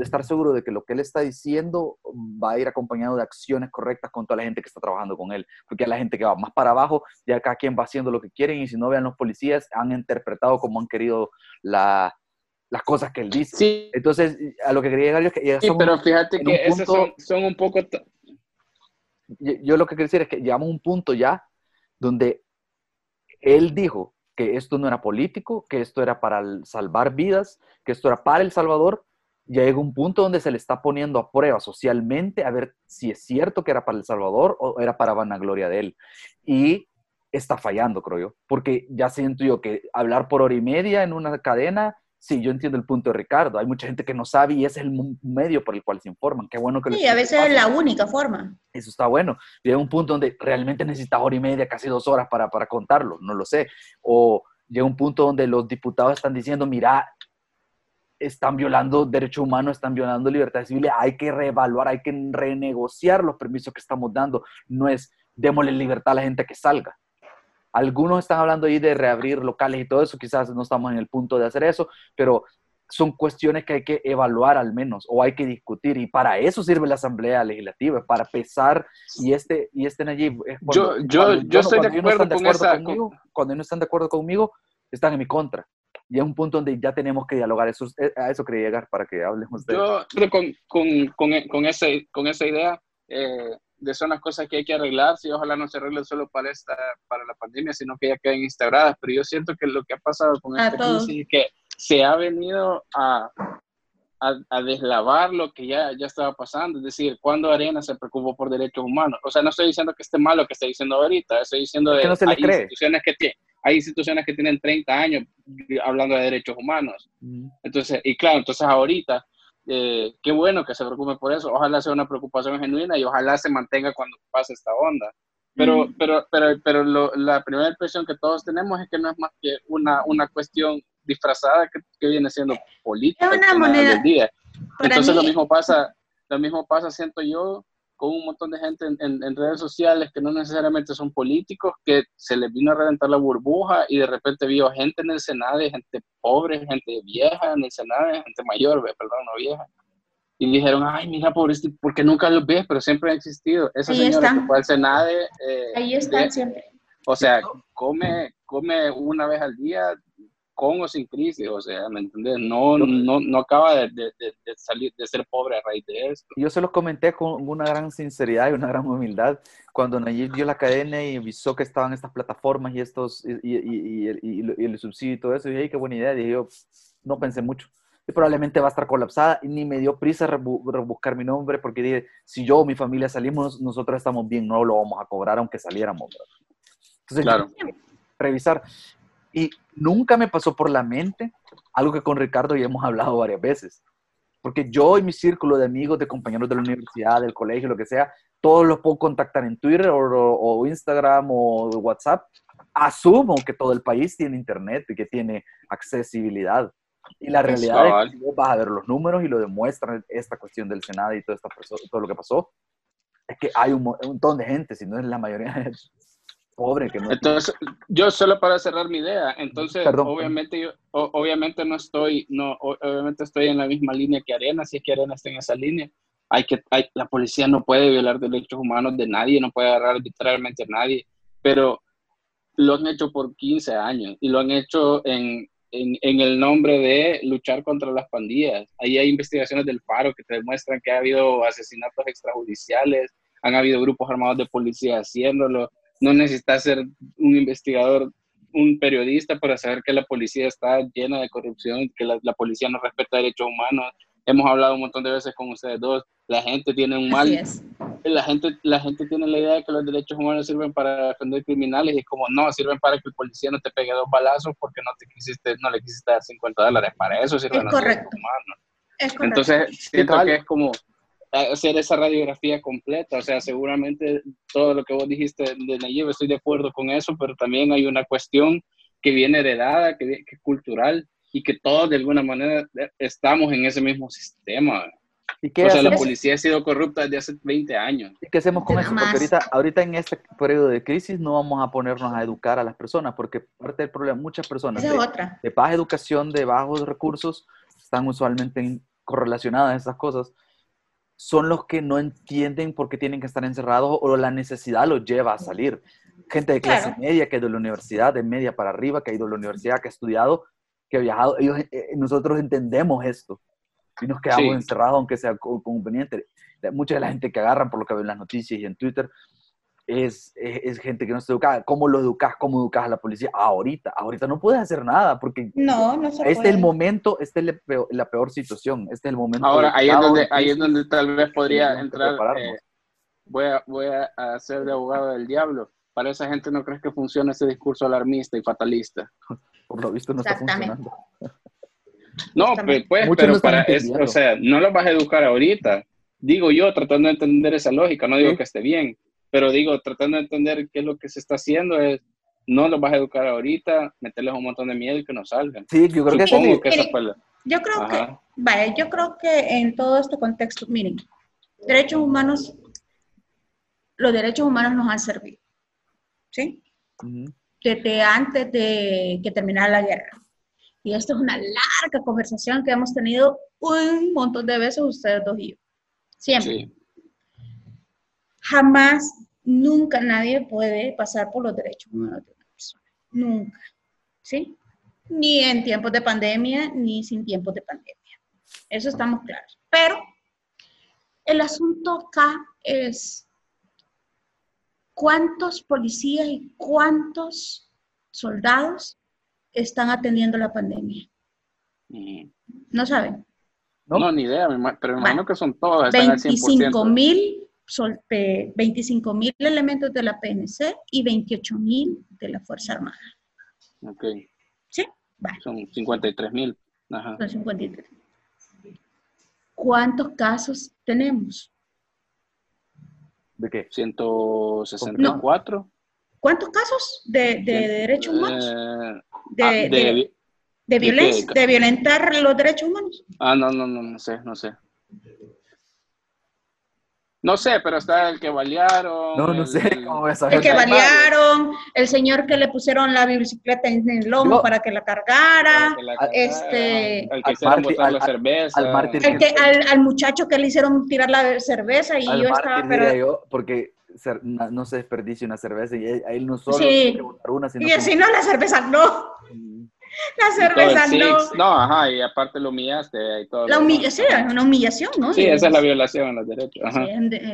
estar seguro de que lo que él está diciendo va a ir acompañado de acciones correctas con toda la gente que está trabajando con él, porque a la gente que va más para abajo, ya cada quien va haciendo lo que quieren y si no vean los policías, han interpretado como han querido la- las cosas que él dice. Sí, Entonces, a lo que quería llegar yo es que ya sí, pero fíjate que esos punto- son, son un poco... yo, yo lo que quiero decir es que llegamos a un punto ya donde él dijo que esto no era político, que esto era para salvar vidas, que esto era para El Salvador. Ya llega un punto donde se le está poniendo a prueba socialmente a ver si es cierto que era para El Salvador o era para vanagloria de él. Y está fallando, creo yo, porque ya siento yo que hablar por hora y media en una cadena, sí, yo entiendo el punto de Ricardo. Hay mucha gente que no sabe y ese es el medio por el cual se informan. Qué bueno que lo Sí, a veces es la única forma. Eso está bueno. Llega un punto donde realmente necesitas hora y media, casi dos horas para, para contarlo, no lo sé. O llega un punto donde los diputados están diciendo, mira, están violando derechos humanos, están violando libertades civiles, hay que reevaluar, hay que renegociar los permisos que estamos dando. No es démosle libertad a la gente que salga. Algunos están hablando ahí de reabrir locales y todo eso, quizás no estamos en el punto de hacer eso, pero son cuestiones que hay que evaluar al menos o hay que discutir y para eso sirve la Asamblea Legislativa, para pesar y este, y este Nayib, es Yo- yo- yo estoy de cuando ellos no están acuerdo con esa- conmigo, cuando ellos no están de acuerdo conmigo, están en mi contra. Y es un punto donde ya tenemos que dialogar. Eso, eh, a eso quería llegar para que hablemos de Yo con, con, con, con, ese, con esa idea eh, de son las cosas que hay que arreglar, si ojalá no se arreglen solo para, esta, para la pandemia, sino que ya queden instauradas. Pero yo siento que lo que ha pasado con A esta todos. crisis es que se ha venido a, a, a deslavar lo que ya, ya estaba pasando. Es decir, cuando Arena se preocupó por derechos humanos. O sea, no estoy diciendo que esté mal lo que estoy diciendo ahorita, estoy diciendo de que no se hay cree. instituciones que tienen hay instituciones que tienen 30 años hablando de derechos humanos. Entonces, y claro, entonces ahorita, eh, qué bueno que se preocupe por eso. Ojalá sea una preocupación genuina y ojalá se mantenga cuando pase esta onda. Pero, Mm. pero, pero, pero lo- la primera impresión que todos tenemos es que no es más que una, una cuestión disfrazada que, que viene siendo política. Es una moneda. del día. Entonces mí- lo mismo pasa, lo mismo pasa, siento yo, con un montón de gente en, en- en redes sociales que no necesariamente son políticos, que se les vino a reventar la burbuja y de repente vio gente en el Senado, gente pobre, gente vieja en el Senado, gente mayor, perdón, no vieja. Y dijeron, ay, mira, pobrecito, porque nunca los ves, pero siempre han existido. Esa Ahí señora están. que fue al Senado, eh, Ahí están de- siempre. o sea, come, come una vez al día con o sin crisis, o sea, ¿me entiendes? No, no, no acaba de, de- de- salir, de ser pobre a raíz de esto. Yo se los comenté con una gran sinceridad y una gran humildad cuando Nayib dio la cadena y avisó que estaban estas plataformas y estos y, y, y, y- el subsidio y todo eso. Y dije, "Ay, qué buena idea. Dije yo, no pensé mucho. Y probablemente va a estar colapsada y ni me dio prisa rebu- rebuscar mi nombre porque dije, si yo o mi familia salimos, nosotros estamos bien, no lo vamos a cobrar aunque saliéramos. Entonces, Claro. yo- revisar. Y nunca me pasó por la mente algo que con Ricardo ya hemos hablado varias veces. Porque yo y mi círculo de amigos, de compañeros de la universidad, del colegio, lo que sea, todos los puedo contactar en Twitter o, o- Instagram o WhatsApp. Asumo que todo el país tiene internet y que tiene accesibilidad. Y la realidad es que vos vas a ver los números y lo demuestran esta cuestión del Senado y todo, esta, perso- todo lo que pasó. Es que hay un, un montón de gente, si no es la mayoría pobre que no Entonces, yo solo para cerrar mi idea, entonces, Perdón. obviamente, yo, o- obviamente no estoy, no, obviamente estoy en la misma línea que Arena, si es que Arena está en esa línea. Hay que, hay, la policía no puede violar derechos humanos de nadie, no puede agarrar arbitrariamente a nadie, pero lo han hecho por 15 años y lo han hecho en, en, en el nombre de luchar contra las pandillas. Ahí hay investigaciones del Faro que te demuestran que ha habido asesinatos extrajudiciales, han habido grupos armados de policía haciéndolo. No necesitas ser un investigador, un periodista para saber que la policía está llena de corrupción, que la, la policía no respeta derechos humanos. Hemos hablado un montón de veces con ustedes dos. La gente tiene un mal la gente, la gente tiene la idea de que los derechos humanos sirven para defender criminales y es como no, sirven para que el policía no te pegue dos balazos porque no te quisiste, no le quisiste dar 50 dólares. Para eso sirven Es los correcto. derechos humanos. Es correcto. Entonces, siento que es como, hacer esa radiografía completa. O sea, seguramente todo lo que vos dijiste de Nayib, estoy de acuerdo con eso, pero también hay una cuestión que viene heredada, que, que es cultural y que todos de alguna manera estamos en ese mismo sistema. ¿Y qué o sea, la policía ha sido corrupta desde hace 20 años. ¿Y qué hacemos con eso? Porque ahorita, ahorita en este periodo de crisis no vamos a ponernos a educar a las personas, porque parte del problema, muchas personas de, de, baja educación, de bajos recursos, están usualmente correlacionadas a esas cosas, son los que no entienden por qué tienen que estar encerrados o la necesidad los lleva a salir. Gente de clase media que ha ido a la universidad, de media para arriba, que ha ido a la universidad, que ha estudiado, que ha viajado, ellos, eh, nosotros entendemos esto y nos quedamos encerrados aunque sea conveniente. Mucha de la gente que agarran por lo que ven en las noticias y en Twitter es, es, gente que no está educada. ¿Cómo lo educas? ¿Cómo educas a la policía? Ahorita, ahorita no puedes hacer nada porque no, no se este es el momento, esta es la peor, la peor, situación, este es el momento. Ahora, ahí es, donde, ahí es donde tal vez podría entrar, eh, voy, a, voy a ser de abogado del diablo. Para esa gente no crees que funciona ese discurso alarmista y fatalista. Por lo visto no está funcionando. No, pues, pues pero para eso, o sea, no lo vas a educar ahorita. Digo yo, tratando de entender esa lógica, no digo que esté bien, pero digo, tratando de entender qué es lo que se está haciendo es, no lo vas a educar ahorita, meterles un montón de miedo y que no salgan. Sí, yo creo que, esa fue la... Yo creo que, vaya, yo creo que en todo este contexto, miren, derechos humanos, los derechos humanos nos han servido, ¿sí? Desde antes de que terminara la guerra. Y esto es una larga conversación que hemos tenido un montón de veces ustedes dos y yo. Siempre. Jamás, nunca nadie puede pasar por los derechos humanos de una persona. Nunca. ¿Sí? Ni en tiempos de pandemia, ni sin tiempos de pandemia. Eso estamos claros. Pero el asunto acá es cuántos policías y cuántos soldados están atendiendo la pandemia? Mm. ¿No saben? No, ni idea, pero me imagino que son todos. 25 mil 25 mil elementos de la PNC y 28 mil de la Fuerza Armada. Ok. ¿Sí? Son 53 mil. Son 53. ¿Cuántos casos tenemos? ¿De qué? 164. ¿Cuántos casos de, de derechos humanos? Eh, Ah, de, de, violencia, de violentar los derechos humanos. Ah, no, no, no, no sé, no sé. No sé, pero está el que balearon. No, no sé cómo voy a saber. El que balearon, el señor que le pusieron la bicicleta en el lomo para que la cargara. este, al que hicieron botar la cerveza. Al, que, al, muchacho que le hicieron tirar la cerveza y yo estaba. Pero... porque no se desperdicie una cerveza y a él no solo sí. una, sino y si no, la cerveza no. La cerveza no. No, ajá, y aparte lo humillaste y todo. La humillación, sí, una humillación, ¿no? Sí, esa es la violación a los derechos. Ajá.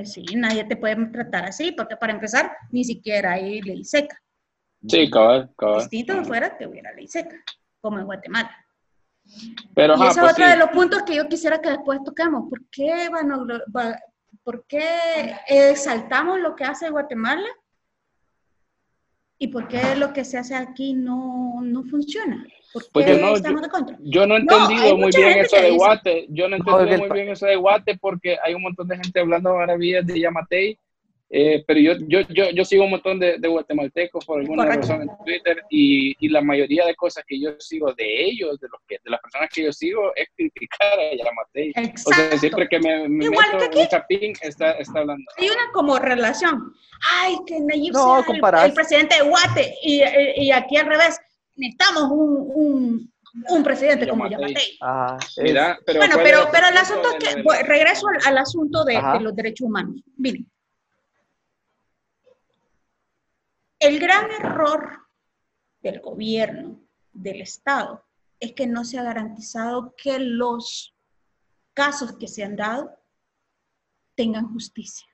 Sí, nadie te puede tratar así, porque para empezar, ni siquiera hay ley seca. Sí, cabal, cabal. Distinto fuera que hubiera ley seca, como en Guatemala. Pero, y ese es pues otro de los puntos que yo quisiera que después toquemos. ¿Por qué, bueno, ¿Por qué exaltamos lo que hace Guatemala? ¿Y por qué lo que se hace aquí no, no funciona? ¿Por pues qué estamos de contra? Yo no he entendido muy bien eso de Guate. Yo no he entendido muy bien eso de Guate porque hay un montón de gente hablando maravillas de Yamatei eh, pero yo, yo, yo, yo, sigo un montón de, de guatemaltecos por alguna razón en Twitter y, y, la mayoría de cosas que yo sigo de ellos, de, los que, de las personas que yo sigo, es criticar a Yamatei. O sea, siempre que me, me meto un chapín, está, está hablando. Hay una como relación. Ay, que Nayib no, sea el, presidente de Guate y, y, aquí al revés. Necesitamos un, un, un presidente como Yamatei. Ah, Mira, pero bueno, pero, pero el asunto es que, regreso al, al asunto de, de, los derechos humanos. Miren, El gran error del gobierno, del Estado, es que no se ha garantizado que los casos que se han dado tengan justicia.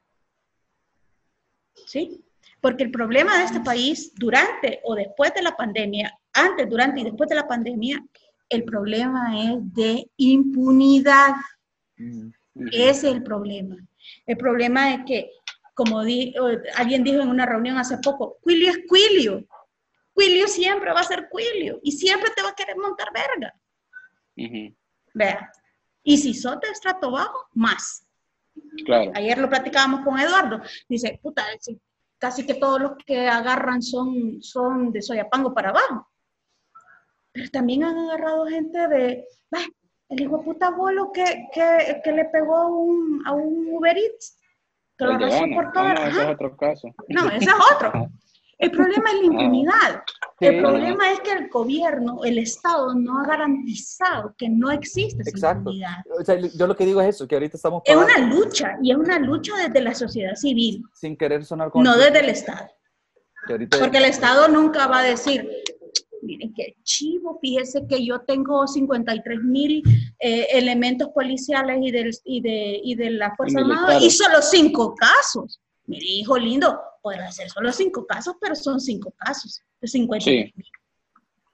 ¿Sí? Porque el problema de este país durante o después de la pandemia, antes, durante y después de la pandemia, el problema es de impunidad. Mm. Ese es el problema. El problema es que como alguien dijo en una reunión hace poco, Quilio es Quilio. Quilio siempre va a ser Quilio y siempre te va a querer montar verga. Vea. Y si sos de estrato bajo, más. Claro. Ayer lo platicábamos con Eduardo. Dice, puta, casi que todos los que agarran son, son de Soyapango para abajo. Pero también han agarrado gente de, "Bah, el hijo puta abuelo que, que, que le pegó un, a un Uber Eats, lo El de arrasó Ana. por todo. Ah, no, ese es otro caso. No, ese es otro. El problema es la impunidad. Sí. El problema es que el gobierno, el Estado, no ha garantizado que no existe esa Exacto. impunidad. O sea, yo lo que digo es eso, que ahorita estamos Es una lucha, y es una lucha desde la sociedad civil, sin querer sonar con no desde el Estado. ahorita- Porque el Estado nunca va a decir, miren qué chivo, fíjese que yo tengo 53 mil eh, elementos policiales y, del, y, de, y de la Fuerza Armada y solo cinco casos. Mire, hijo lindo, pueden ser solo cinco casos, pero son cinco casos de 53 mil.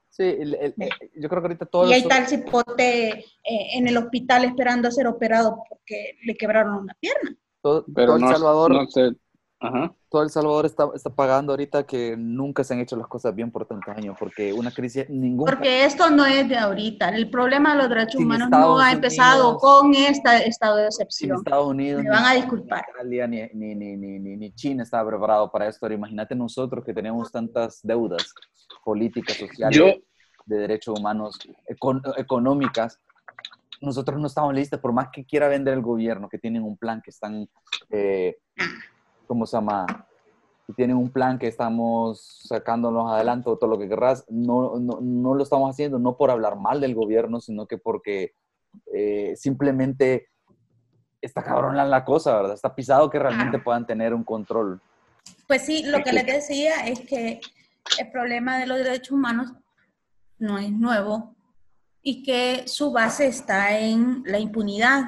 Sí, el- el- el- yo creo que ahorita todos Y está el cipote eh, en el hospital esperando a ser operado porque le quebraron una pierna. todo, Pero todo El no, Salvador, no sé. Ajá. todo El Salvador está, está pagando ahorita que nunca se han hecho las cosas bien por tantos años, porque una crisis, ningún Porque esto no es de ahorita. El problema de los derechos Sin humanos Estados no ha empezado Unidos. con este estado de sin excepción. Estados Unidos, Me ni van a disculpar. Ni, ni, ni, ni, ni- ni China estaba preparado para esto. Ahora imagínate nosotros que tenemos tantas deudas políticas, sociales, Yo, de derechos humanos, econ- económicas. Nosotros no estamos listos, por más que quiera vender el gobierno, que tienen un plan que están, eh, ¿cómo se llama? Que tienen un plan que estamos sacándonos adelante o todo lo que querrás, no, no, no lo estamos haciendo no por hablar mal del gobierno, sino que porque eh, simplemente está cabrón la cosa, ¿verdad? Está pisado que realmente Claro. puedan tener un control. Pues sí, lo que les decía es que el problema de los derechos humanos no es nuevo y que su base está en la impunidad,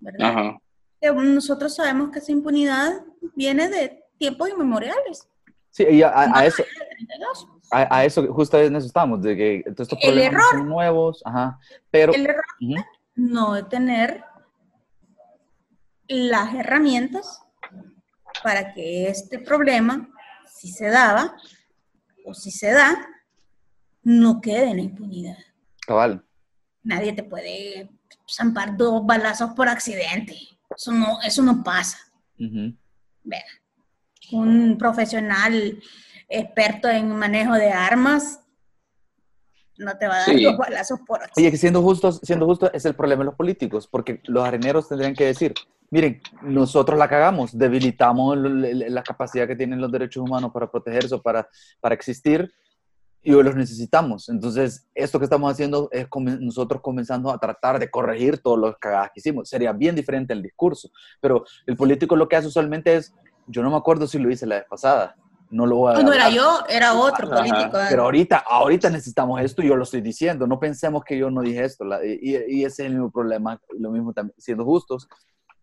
¿verdad? ajá. Que nosotros sabemos que esa impunidad viene de tiempos inmemoriales. Sí, y a, a- a eso, 32. a, a eso, justo en eso estamos, de que todos estos problemas error. son nuevos, ajá, pero... El error no de tener las herramientas para que este problema, si se daba o si se da, no quede en la impunidad. Cabal. Nadie te puede zampar dos balazos por accidente. Eso no, eso no pasa. Ujú. Vea, un profesional experto en manejo de armas no te va a dar Sí. dos balazos por Oye, accidente. que siendo justos, siendo justo es el problema de los políticos, porque los areneros tendrían que decir, miren, nosotros la cagamos, debilitamos la capacidad que tienen los derechos humanos para protegerse o para, para existir, y hoy los necesitamos. Entonces, esto que estamos haciendo es nosotros comenzando a tratar de corregir todos los cagadas que hicimos. Sería bien diferente el discurso, pero el político lo que hace usualmente es, yo no me acuerdo si lo hice la vez pasada, no lo voy a... No era hablar". yo, era otro Ajá, político. Pero ahorita, ahorita necesitamos esto y yo lo estoy diciendo. No pensemos que yo no dije esto. y, y ese es el mismo problema, lo mismo también, siendo justos,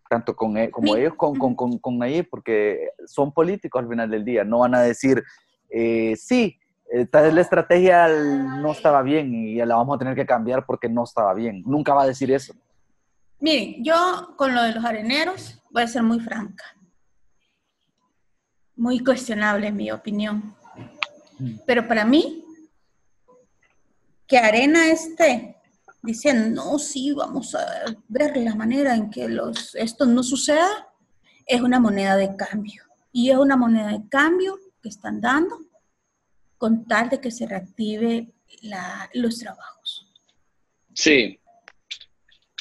tanto con e- como Mi- ellos, con, con, con, con ahí, porque son políticos al final del día. No van a decir, eh, sí, eh, tal vez la estrategia no estaba bien y la vamos a tener que cambiar porque no estaba bien. Nunca va a decir eso. Miren, yo con lo de los areneros voy a ser muy franca. Muy cuestionable en mi opinión. Mm. Pero para mí, que Arena esté diciendo, no, sí, vamos a ver la manera en que los, esto no suceda, es una moneda de cambio. Y es una moneda de cambio que están dando con tal de que se reactive la- los trabajos. Sí,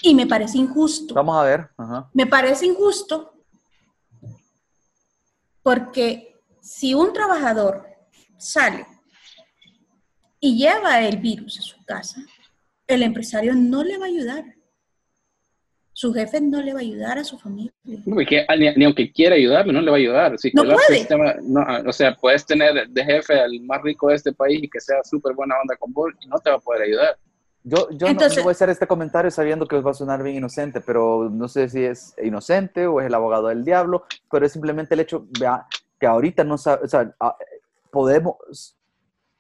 Y me parece injusto. Vamos a ver. Ajá. Me parece injusto porque si un trabajador sale y lleva el virus a su casa, el empresario no le va a ayudar. Su jefe no le va a ayudar a su familia. porque ni, ni aunque quiera ayudarle, no le va a ayudar. Si No puede. sistema- no, ah, o sea, puedes tener de jefe al más rico de este país y que sea súper buena onda con vos y no te va a poder ayudar. Yo, yo no- Entonces- no, voy a hacer este comentario sabiendo que os va a sonar bien inocente, pero no sé si es inocente o es el abogado del diablo, pero es simplemente el hecho vea, que ahorita no sabe, o sea, a- podemos,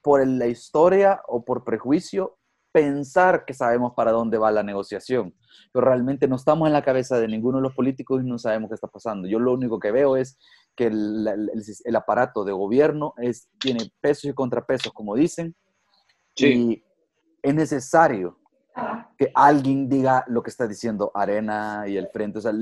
por la historia o por prejuicio, pensar que sabemos para dónde va la negociación, pero realmente no estamos en la cabeza de ninguno de los políticos y no sabemos qué está pasando. Yo lo único que veo es que el, el- el- el aparato de gobierno es, tiene pesos y contrapesos, como dicen, Sí. y es necesario que alguien diga lo que está diciendo Arena y el Frente. O sea,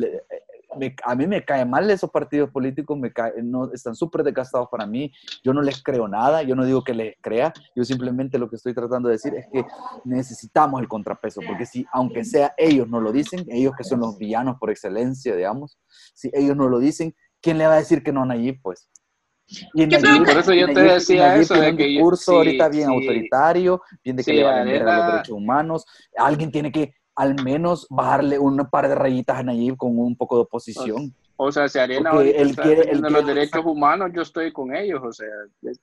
a mí me caen mal esos partidos políticos, me no, están súper desgastados para mí, yo no les creo nada, yo no digo que les crea, yo simplemente lo que estoy tratando de decir es que necesitamos el contrapeso, porque si, aunque sea ellos no lo dicen, ellos que son los villanos por excelencia, digamos, si ellos no lo dicen, ¿quién le va a decir que no a allí, pues? Y por eso yo te decía eso. De que un discurso ahorita bien autoritario, bien de que le van a los derechos humanos. Alguien tiene que al menos bajarle un par de rayitas a Nayib con un poco de oposición. O sea, si Arena el quiere, el los derechos humanos, yo estoy con ellos. O sea,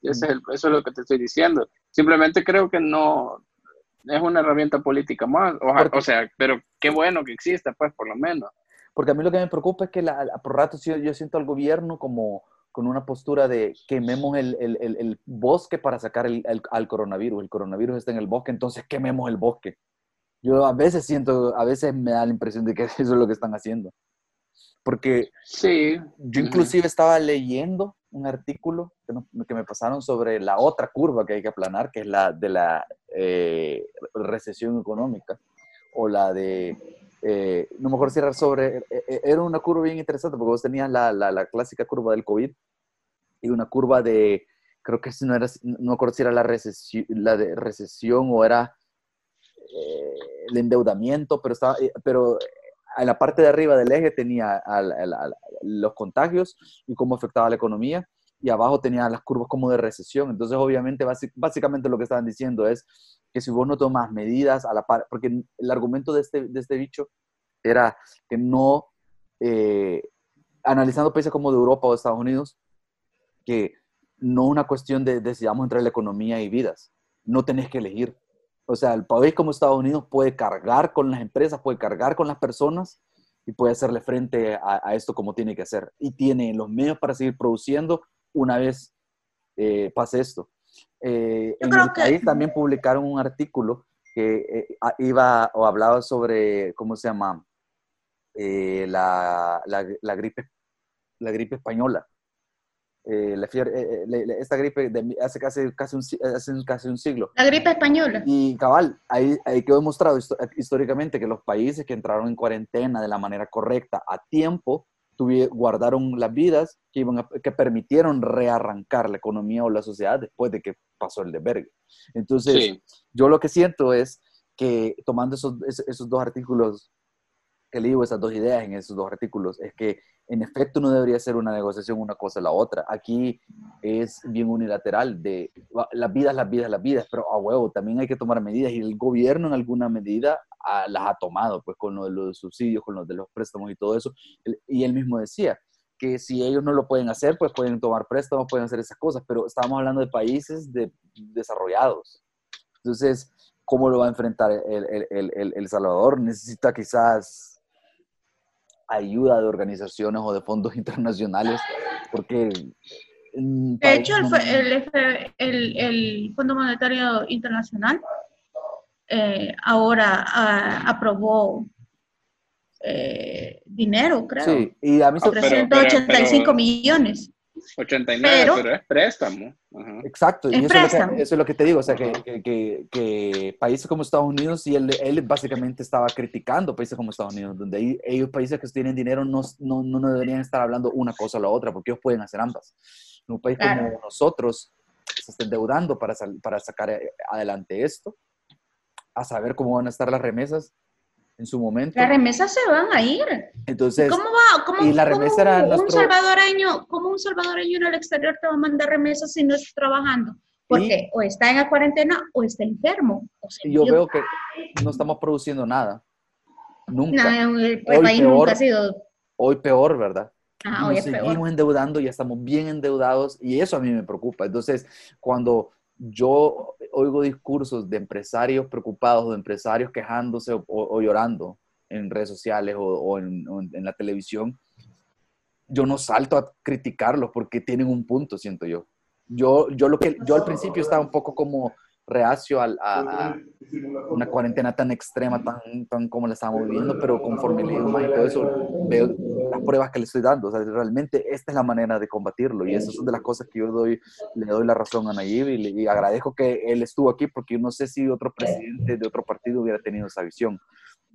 eso es lo que te estoy diciendo. Simplemente creo que no es una herramienta política más. O, sea, pero qué bueno que exista, pues, por lo menos. Porque a mí lo que me preocupa es que la, por ratos yo, yo siento al gobierno como con una postura de quememos el, el, el, bosque para sacar el, al coronavirus. El coronavirus está en el bosque, entonces quememos el bosque. Yo a veces siento, a veces me da la impresión de que eso es lo que están haciendo. Porque sí. yo inclusive estaba leyendo un artículo que, que, me pasaron sobre la otra curva que hay que aplanar, que es la de la eh, recesión económica o la de eh, no me acuerdo si era sobre, eh, era una curva bien interesante porque vos tenías la, la, la, clásica curva del COVID y una curva de, creo que no era, no me acuerdo si era la recesión, la de recesión o era el endeudamiento, pero, estaba, pero en la parte de arriba del eje tenía los contagios y cómo afectaba la economía y abajo tenía las curvas como de recesión. Entonces, obviamente, básicamente lo que estaban diciendo es que si vos no tomas medidas a la par, porque el argumento de este, de este bicho era que no, eh, analizando países como de Europa o Estados Unidos, que no una cuestión de decidamos entre la economía y vidas, no tenés que elegir. O sea, el país como Estados Unidos puede cargar con las empresas, puede cargar con las personas y puede hacerle frente a, a esto como tiene que hacer. Y tiene los medios para seguir produciendo una vez eh, pase esto. Eh, en el país también publicaron un artículo que eh, iba o hablaba sobre, ¿cómo se llama? Eh, la, la, gripe, la gripe española. La esta gripe de, hace, casi, casi un, hace casi un siglo. La gripe española. Y cabal, ahí, ahí quedó demostrado históricamente que los países que entraron en cuarentena de la manera correcta a tiempo guardaron las vidas que, iban que permitieron rearrancar la economía o la sociedad después de que pasó el desvergue. Entonces, yo lo que siento es que tomando esos, esos dos artículos que leí, esas dos ideas en esos dos artículos, es que en efecto no debería ser una negociación una cosa la otra. Aquí es bien unilateral de las vidas, las vidas, las vidas, pero a huevo también hay que tomar medidas y el gobierno en alguna medida las ha tomado, pues con lo de los subsidios, con lo de los préstamos y todo eso. Y él mismo decía que si ellos no lo pueden hacer, pues pueden tomar préstamos, pueden hacer esas cosas, pero estábamos hablando de países de, desarrollados. Entonces, ¿cómo lo va a enfrentar el, el, el Salvador? Necesita quizás ayuda de organizaciones o de fondos internacionales, porque... De hecho, el, el, el, Fondo Monetario Internacional eh, ahora ah, aprobó eh, dinero, creo. Sí, y a mí 385 millones. 89, pero, es préstamo. Exacto, y eso es, lo que, eso es, lo que, te digo, o sea, que, que, que, países como Estados Unidos, y él, él, básicamente estaba criticando países como Estados Unidos, donde ellos, países que tienen dinero, no, no, no, deberían estar hablando una cosa o la otra, porque ellos pueden hacer ambas. un país como nosotros se está endeudando para, para sacar eh, adelante esto, a saber cómo van a estar las remesas, en su momento. Las remesas se van a ir. Entonces, ¿cómo va? ¿Cómo, y la remesa era un salvadoreño, ¿Cómo un salvadoreño en el exterior te va a mandar remesas si no está trabajando? Porque o está en la cuarentena o está enfermo. y yo veo que no estamos produciendo nada. Nunca. el, país nunca ha sido. Hoy peor, ¿verdad? Ah, hoy Nos seguimos endeudando y estamos bien endeudados y eso a mí me preocupa. Entonces, cuando yo oigo discursos de empresarios preocupados, de empresarios quejándose o, llorando en redes sociales o, en, la televisión, yo no salto a criticarlos porque tienen un punto, siento yo. Yo, yo, lo que, yo al principio estaba un poco como reacio a, una cuarentena tan extrema, tan, tan como la estamos viviendo, pero conforme más y todo eso, veo las pruebas que le estoy dando. O sea, realmente esta es la manera de combatirlo y esas son de las cosas que yo doy, le doy la razón a Nayib y, le, agradezco que él estuvo aquí porque yo no sé si otro presidente de otro partido hubiera tenido esa visión.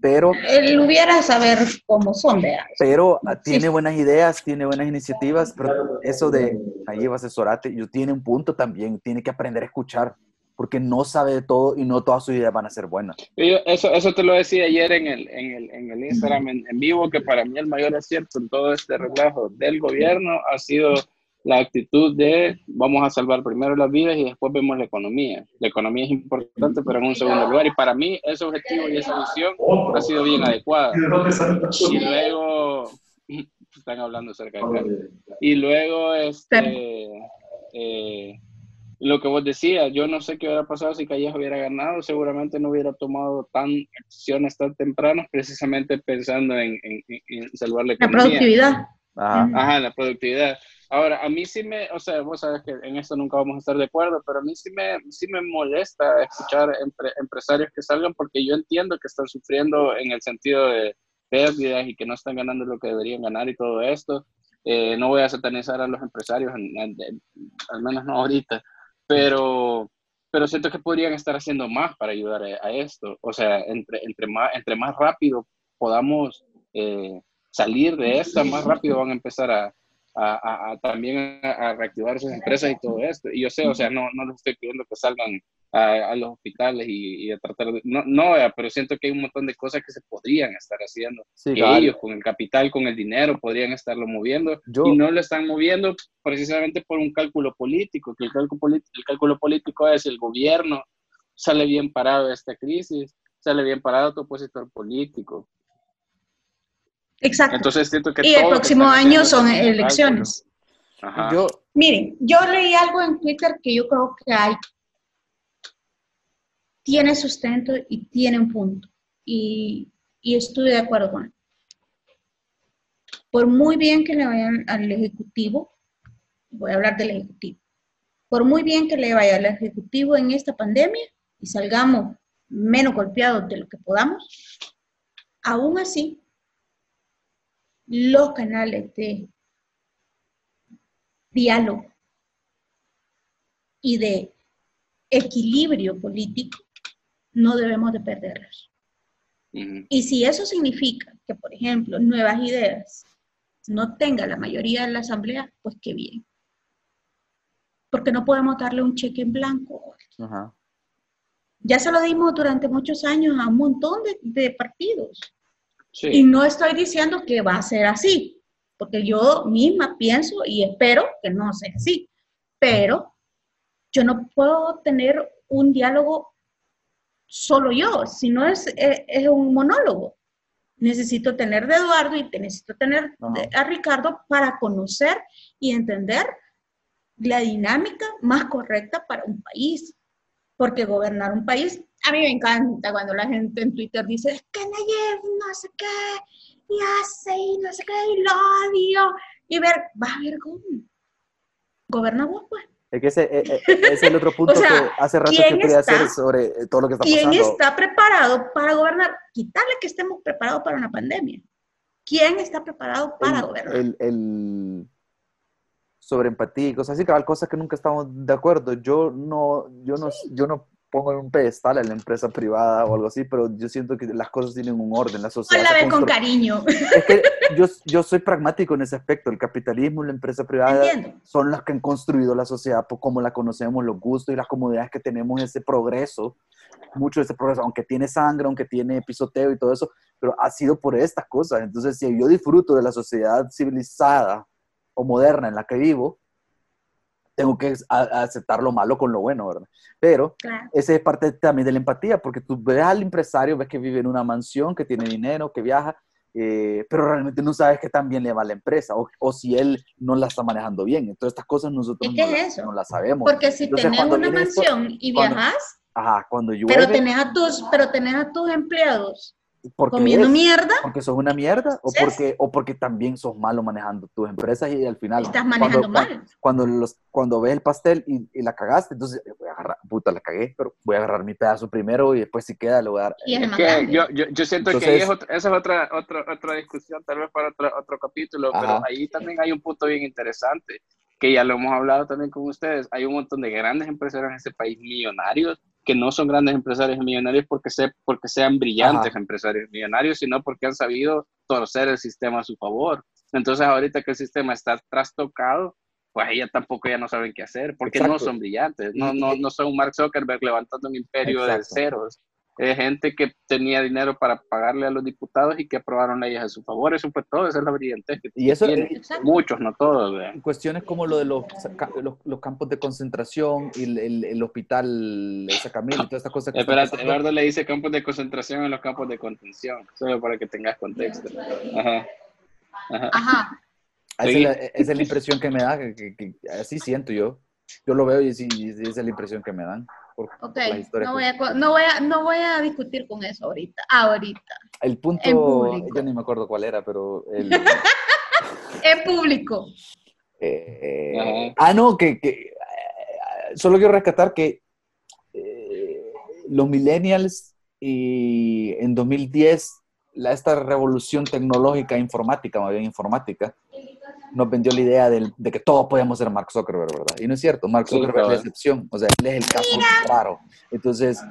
pero... Él hubiera saber cómo son, vea. Pero ah, tiene buenas ideas, tiene buenas iniciativas, pero eso de ahí va asesorate, yo tiene un punto también, tiene que aprender a escuchar, porque no sabe de todo y no todas sus ideas van a ser buenas. eso, eso te lo decía ayer en el, en el, en el Instagram en, en, vivo, que para mí el mayor acierto en todo este relajo del gobierno ha sido la actitud de vamos a salvar primero las vidas y después vemos la economía. La economía es importante, pero en un segundo lugar. Y para mí ese objetivo y esa visión ha sido bien adecuada. Y luego, están hablando cerca de acá. Y luego, este, eh, lo que vos decías, yo no sé qué hubiera pasado si Calleja hubiera ganado, seguramente no hubiera tomado tan acciones tan tempranas, precisamente pensando en, en, salvar la economía. La productividad. Ajá. Ajá, la productividad. Ahora, a mí sí me, o sea, vos sabes que en esto nunca vamos a estar de acuerdo, pero a mí sí me, sí me molesta escuchar empresarios que salgan porque yo entiendo que están sufriendo en el sentido de pérdidas y que no están ganando lo que deberían ganar y todo esto. Eh, no voy a satanizar a los empresarios, al menos no ahorita, pero, pero siento que podrían estar haciendo más para ayudar a, esto. O sea, entre, entre, más, entre más rápido podamos eh, salir de esta, más rápido van a empezar a, a, también a, reactivar sus empresas y todo esto. Y yo sé, o sea, no, no les estoy pidiendo que salgan a, los hospitales y, a tratar de... No, no, pero siento que hay un montón de cosas que se podrían estar haciendo. ellos con el capital, con el dinero, podrían estarlo moviendo y no lo están moviendo precisamente por un cálculo político, que el cálculo, el cálculo político es el gobierno sale bien parado de esta crisis, sale bien parado tu opositor político, Exacto. Entonces siento que y el próximo año son elecciones. Yo, Miren, yo leí algo en Twitter que yo creo que hay, tiene sustento y tiene un punto. Y, y estoy de acuerdo con él. Por muy bien que le vayan al Ejecutivo, voy a hablar del Ejecutivo, por muy bien que le vaya al Ejecutivo en esta pandemia y salgamos menos golpeados de lo que podamos, aún así los canales de diálogo y de equilibrio político, no debemos de perderlos. Y si eso significa que, por ejemplo, nuevas ideas no tenga la mayoría de la asamblea, pues qué bien. Porque no podemos darle un cheque en blanco. Ya se lo dimos durante muchos años a un montón de partidos. Y no estoy diciendo que va a ser así, porque yo misma pienso y espero que no sea así, pero yo no puedo tener un diálogo solo yo, si no es, es, un monólogo. Necesito tener de Eduardo y necesito tener a Ricardo para conocer y entender la dinámica más correcta para un país. Porque gobernar un país a mí me encanta cuando la gente en Twitter dice, es que Nayef no sé qué, y hace, y no sé qué, y lo odio. Y ver, va a ver cómo. Goberna vos, pues. Es que ese, e, e, ese, es el otro punto que hace rato que quería hacer sobre todo lo que está pasando. ¿Quién está preparado para gobernar? Quitarle que estemos preparados para una pandemia. ¿Quién está preparado para gobernar? El, el, sobre empatía y cosas así, cabal, cosas que nunca estamos de acuerdo. Yo no, yo no, yo no pongo en un pedestal en la empresa privada o algo así, pero yo siento que las cosas tienen un orden, la sociedad. la ve con cariño. Es que yo, yo soy pragmático en ese aspecto. El capitalismo y la empresa privada son las que han construido la sociedad como la conocemos, los gustos y las comodidades que tenemos, ese progreso, mucho de ese progreso, aunque tiene sangre, aunque tiene pisoteo y todo eso, pero ha sido por estas cosas. Entonces, si yo disfruto de la sociedad civilizada o moderna en la que vivo, tengo que aceptar lo malo con lo bueno, ¿verdad? Pero esa es parte también de la empatía, porque tú ves al empresario, ves que vive en una mansión, que tiene dinero, que viaja, eh, pero realmente no sabes que también le va a la empresa o, o, si él no la está manejando bien. Entonces estas cosas nosotros no, las sabemos. Porque si tenés una mansión y viajas, ajá, cuando pero tenés a tus, pero tenés a tus empleados porque comiendo mierda. Porque sos una mierda o porque, o porque también sos malo manejando tus empresas y al final. Estás manejando mal. Cuando, los, cuando ves el pastel y, y, la cagaste, entonces eh, voy a agarrar, puta, la cagué, pero voy a agarrar mi pedazo primero y después si queda lo voy a dar. es yo, yo, yo, siento que esa es otra, otra, otra discusión, tal vez para otro, otro capítulo, pero ahí también hay un punto bien interesante que ya lo hemos hablado también con ustedes. Hay un montón de grandes empresarios en este país, millonarios, que no son grandes empresarios millonarios porque, se, porque sean brillantes empresarios millonarios, sino porque han sabido torcer el sistema a su favor. Entonces ahorita que el sistema está trastocado, pues ella tampoco ya no saben qué hacer, porque no son brillantes, no, no, no son Mark Zuckerberg levantando un imperio de ceros eh, gente que tenía dinero para pagarle a los diputados y que aprobaron leyes a su favor. Eso fue todo, esa es la brillantez que y eso, muchos, no todos. Cuestiones como lo de los, los, campos de concentración y el, el, hospital esa Camila y todas estas cosas. Que Espérate, Eduardo le dice campos de concentración en los campos de contención, solo para que tengas contexto. Ajá. Ajá. Esa, es la, esa, es la, impresión que me da, que, así siento yo. Yo lo veo y, sí, esa es la impresión que me dan ok, no voy, a, no, voy a, no voy a discutir con eso ahorita. Ahorita. El punto, yo ni me acuerdo cuál era, pero... El... en público. Eh, ah, no, que, que eh, solo quiero rescatar que eh, los millennials y en 2010 la, esta revolución tecnológica informática, más bien informática, nos vendió la idea de, de, que todos podíamos ser Mark Zuckerberg, ¿verdad? Y no es cierto, Mark Zuckerberg es la excepción, o sea, él es el caso raro. Entonces,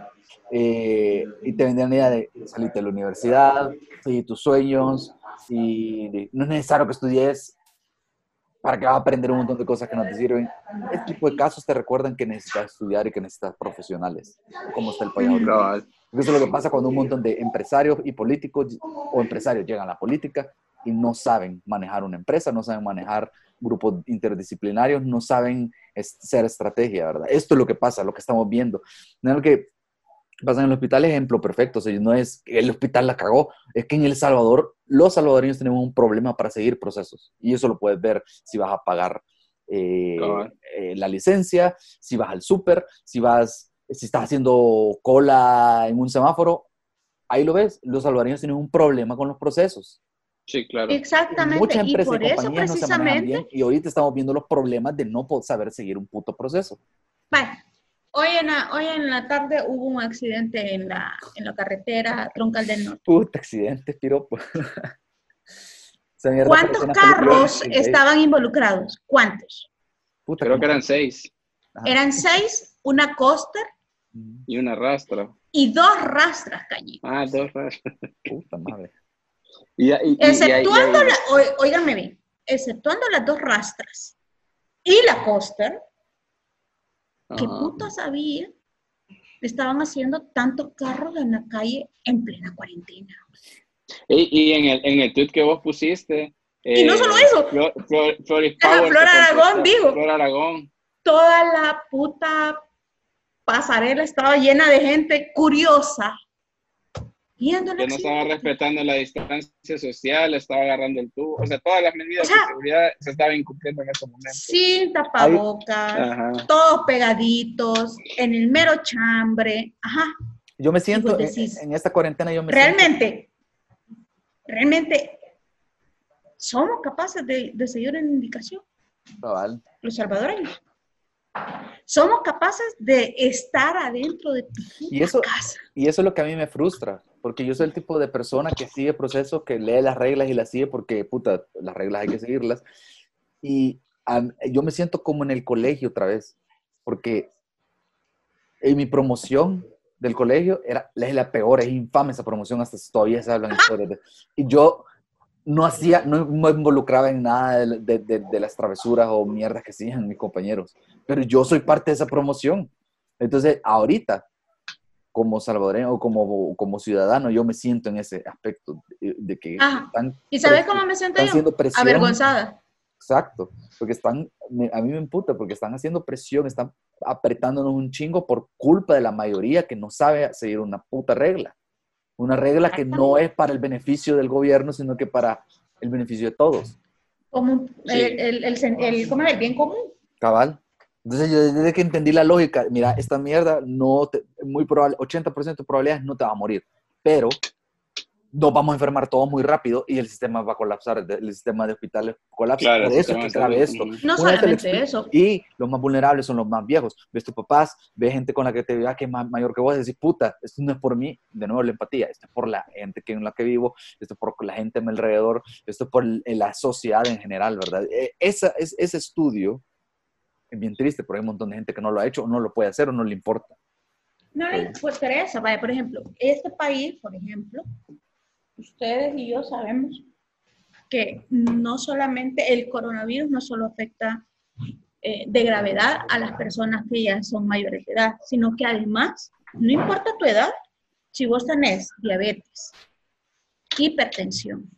eh, y te vendían la idea de salir de la universidad, seguir tus sueños, y no es necesario que estudies para que vas a aprender un montón de cosas que no te sirven. Este tipo de casos te recuerdan que necesitas estudiar y que necesitas profesionales, como está el país ahorita. Eso es lo que pasa cuando un montón de empresarios y políticos o empresarios llegan a la política y no saben manejar una empresa, no saben manejar grupos interdisciplinarios, no saben ser estrategia, ¿verdad? Esto es lo que pasa, lo que estamos viendo. No es lo que pasa en el hospital, ejemplo perfecto, o sea, no es que el hospital la cagó, es que en El Salvador los salvadoreños tenemos un problema para seguir procesos y eso lo puedes ver si vas a pagar eh, eh, la licencia, si vas al súper, si vas, si estás haciendo cola en un semáforo, ahí lo ves, los salvadoreños tienen un problema con los procesos. Sí, claro. Exactamente. Muchas empresas y, por eso, precisamente, y ahorita estamos viendo los problemas de no poder saber seguir un puto proceso. Vale. Hoy en, la, hoy en la tarde hubo un accidente en la, en la carretera Troncal del Norte. Puta accidente, piropo. ¿Cuántos carros estaban involucrados? ¿Cuántos? Puta, Creo que eran seis. Eran seis, una coaster. Y una rastra. Y dos rastras, cañitos. Ah, dos rastras. Puta madre. Exceptuando, la, bien, exceptuando las dos rastras y la coaster, ¿qué puta sabía? Estaban haciendo tantos carros en la calle en plena cuarentena. Y, en, el, en el tweet que vos pusiste. y no solo eh, eso. Flor, Aragón, digo. Flor Aragón. Toda la puta pasarela estaba llena de gente curiosa que no estaba respetando la distancia social, estaba agarrando el tubo, o sea, todas las medidas de seguridad se estaban incumpliendo en ese momento. Sin tapabocas, todos pegaditos, en el mero chambre, ajá. Yo me siento, en, esta cuarentena yo me realmente, Realmente, somos capaces de, de seguir en indicación. Los salvadoreños. Somos capaces de estar adentro de tu y eso, casa. Y eso es lo que a mí me frustra, porque yo soy el tipo de persona que sigue procesos, que lee las reglas y las sigue porque, puta, las reglas hay que seguirlas. Y yo me siento como en el colegio otra vez, porque en mi promoción del colegio era, es la peor, es infame esa promoción, hasta todavía se hablan historias de... Y yo no hacía, no me involucraba en nada de, de, de, las travesuras o mierdas que hacían mis compañeros, pero yo soy parte de esa promoción. Entonces, ahorita, como salvadoreño o como, como ciudadano, yo me siento en ese aspecto de, que están... ¿Y sabes cómo me siento yo? Avergonzada. Exacto, porque están, a mí me imputa, porque están haciendo presión, están apretándonos un chingo por culpa de la mayoría que no sabe seguir una puta regla. Una regla que no es para el beneficio del gobierno, sino que para el beneficio de todos. Como el, el, el, bien común. Cabal. Entonces yo desde que entendí la lógica, mira, esta mierda no, te, muy probable, 80% de probabilidades no te va a morir, pero nos vamos a enfermar todos muy rápido y el sistema va a colapsar, el sistema de hospitales colapsa. Por eso es que grave esto. No solamente eso. Y los más vulnerables son los más viejos. Ves tus papás, ves gente con la que te veas que es más mayor que vos y decís, puta, esto no es por mí, de nuevo la empatía, esto es por la gente que, en la que vivo, esto es por la gente a mi alrededor, esto es por la sociedad en general, ¿verdad? E, esa, es, ese estudio es bien triste, porque hay un montón de gente que no lo ha hecho, o no lo puede hacer, o no le importa. No le pues, interesa. Vaya, por ejemplo, este país, por ejemplo, ustedes y yo sabemos que no solamente el coronavirus no solo afecta eh, de gravedad a las personas que ya son mayores de edad, sino que además, no importa tu edad, si vos tenés diabetes, hipertensión.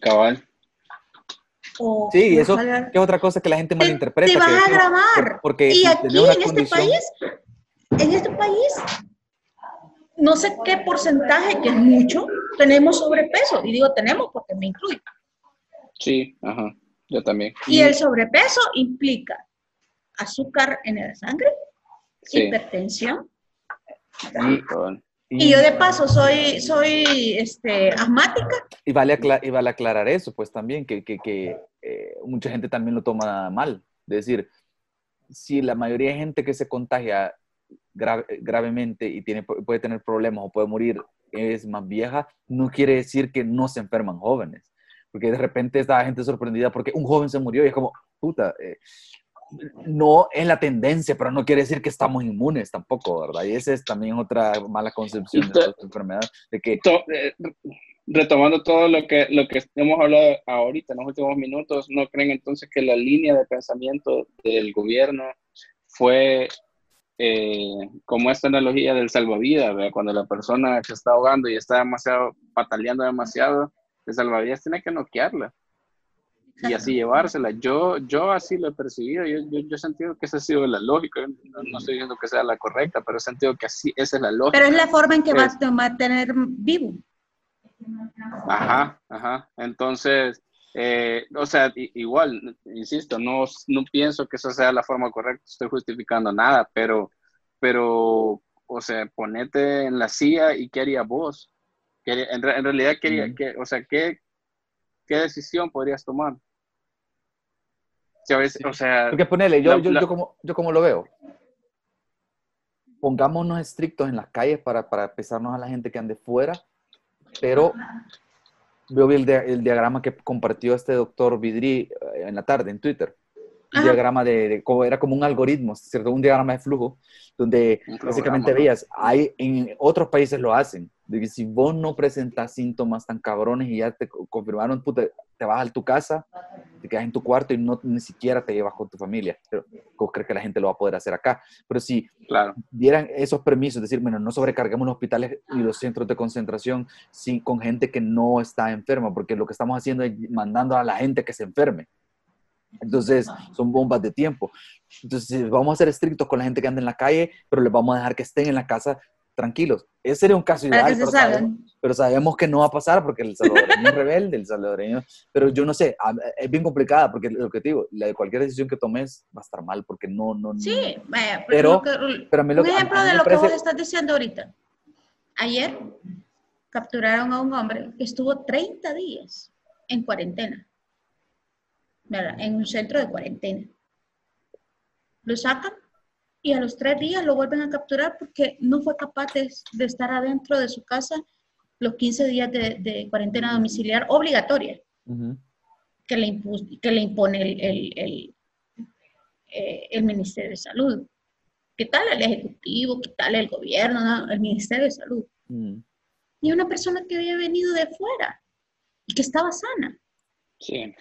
Cabal. O Sí, eso que es otra cosa que la gente malinterpreta. te vas que- a que- agravar. Porque y aquí una en este país, en este país, no sé qué porcentaje, que es mucho, tenemos sobrepeso. Y digo tenemos porque me incluye. Sí, ajá. Yo también. Y el sobrepeso implica azúcar en la sangre, Sí. hipertensión. Sí, cabal. Y yo de paso soy, soy este, asmática. Y vale, acla- y vale aclarar eso, pues también, que, que- que, eh, mucha gente también lo toma mal. Es decir, si la mayoría de gente que se contagia gra- gravemente y tiene, puede tener problemas o puede morir es más vieja, no quiere decir que no se enferman jóvenes. Porque de repente está gente sorprendida porque un joven se murió y es como, puta, eh, no es la tendencia, pero no quiere decir que estamos inmunes tampoco, ¿verdad? Y esa es también otra mala concepción de esta enfermedad, de que To- eh, retomando todo lo que, lo que hemos hablado ahorita en los últimos minutos, ¿no creen entonces que la línea de pensamiento del gobierno fue eh, como esta analogía del salvavidas, ¿verdad? cuando la persona se está ahogando y está demasiado, pataleando demasiado, el salvavidas tiene que noquearla y así llevársela. Yo, yo así lo he percibido, yo, yo, yo he sentido que esa ha sido la lógica, no, no estoy diciendo que sea la correcta, pero he sentido que así, esa es la lógica. Pero es la forma en que Es- vas a mantener vivo. Ajá, ajá. Entonces, eh, o sea, i- igual, insisto, no, no pienso que esa sea la forma correcta, estoy justificando nada, pero, pero, o sea, ponete en la silla y qué harías vos. ¿Qué haría- en, en realidad, ¿qué haría- qué- o sea, ¿qué, ¿qué decisión podrías tomar? Si a veces, o sea, Porque ponele, yo, la- yo, la- yo, como, yo como lo veo. Pongámonos estrictos en las calles para, para pesarnos a la gente que ande fuera, pero yo vi el, el diagrama que compartió este doctor Vidri eh, en la tarde en Twitter. Un Ajá. diagrama de, de- como era como un algoritmo, ¿cierto? Un diagrama de flujo, donde básicamente veías, hay, en otros países lo hacen, de que si vos no presentas síntomas tan cabrones y ya te co- confirmaron, puta, te vas a tu casa, te quedas en tu cuarto y no ni siquiera te llevas con tu familia. Pero, ¿Cómo crees que la gente lo va a poder hacer acá? Pero si claro, dieran esos permisos, decir, bueno, no sobrecarguemos los hospitales y los centros de concentración sin, con gente que no está enferma, porque lo que estamos haciendo es mandando a la gente que se enferme. Entonces, son bombas de tiempo. Entonces, vamos a ser estrictos con la gente que anda en la calle, pero les vamos a dejar que estén en la casa tranquilos. Ese sería un caso ideal, que pero sabemos, pero sabemos que no va a pasar porque el salvadoreño es rebelde, el salvadoreño, pero yo no sé, es bien complicada porque lo que te digo, la de cualquier decisión que tomes va a estar mal porque no, no, no- Sí, vaya, Pero- que- pero a mí lo un que- a- ejemplo a mí de lo que parece- vos estás diciendo ahorita. Ayer capturaron a un hombre que estuvo 30 días en cuarentena, ¿verdad? en un centro de cuarentena. Lo sacan y a los tres días lo vuelven a capturar porque no fue capaz de, de estar adentro de su casa los 15 días de, de cuarentena domiciliar obligatoria que le, que le impone el, el- el, eh, el Ministerio de Salud. ¿Qué tal el Ejecutivo? ¿Qué tal el gobierno? no? El Ministerio de Salud. Mm. Y una persona que había venido de fuera y que estaba sana. sí.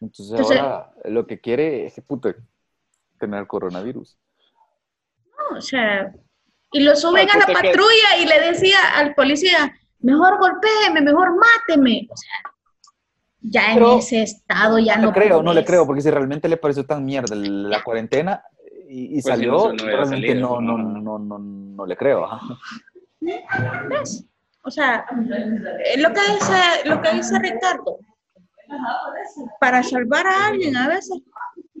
Entonces, Entonces- ahora lo que quiere es que puta, tener coronavirus. ¿no? O sea, y lo suben Ah, a la que- patrulla y le decía al policía, mejor golpéeme, mejor máteme. O sea, ya en ese estado ya no no le creo, no le creo, porque si realmente le pareció tan mierda la cuarentena y, y Pues si salió, no, no realmente salido, no, no, no, no, no le creo. O sea, lo que dice, lo que dice Ricardo, para salvar a alguien a veces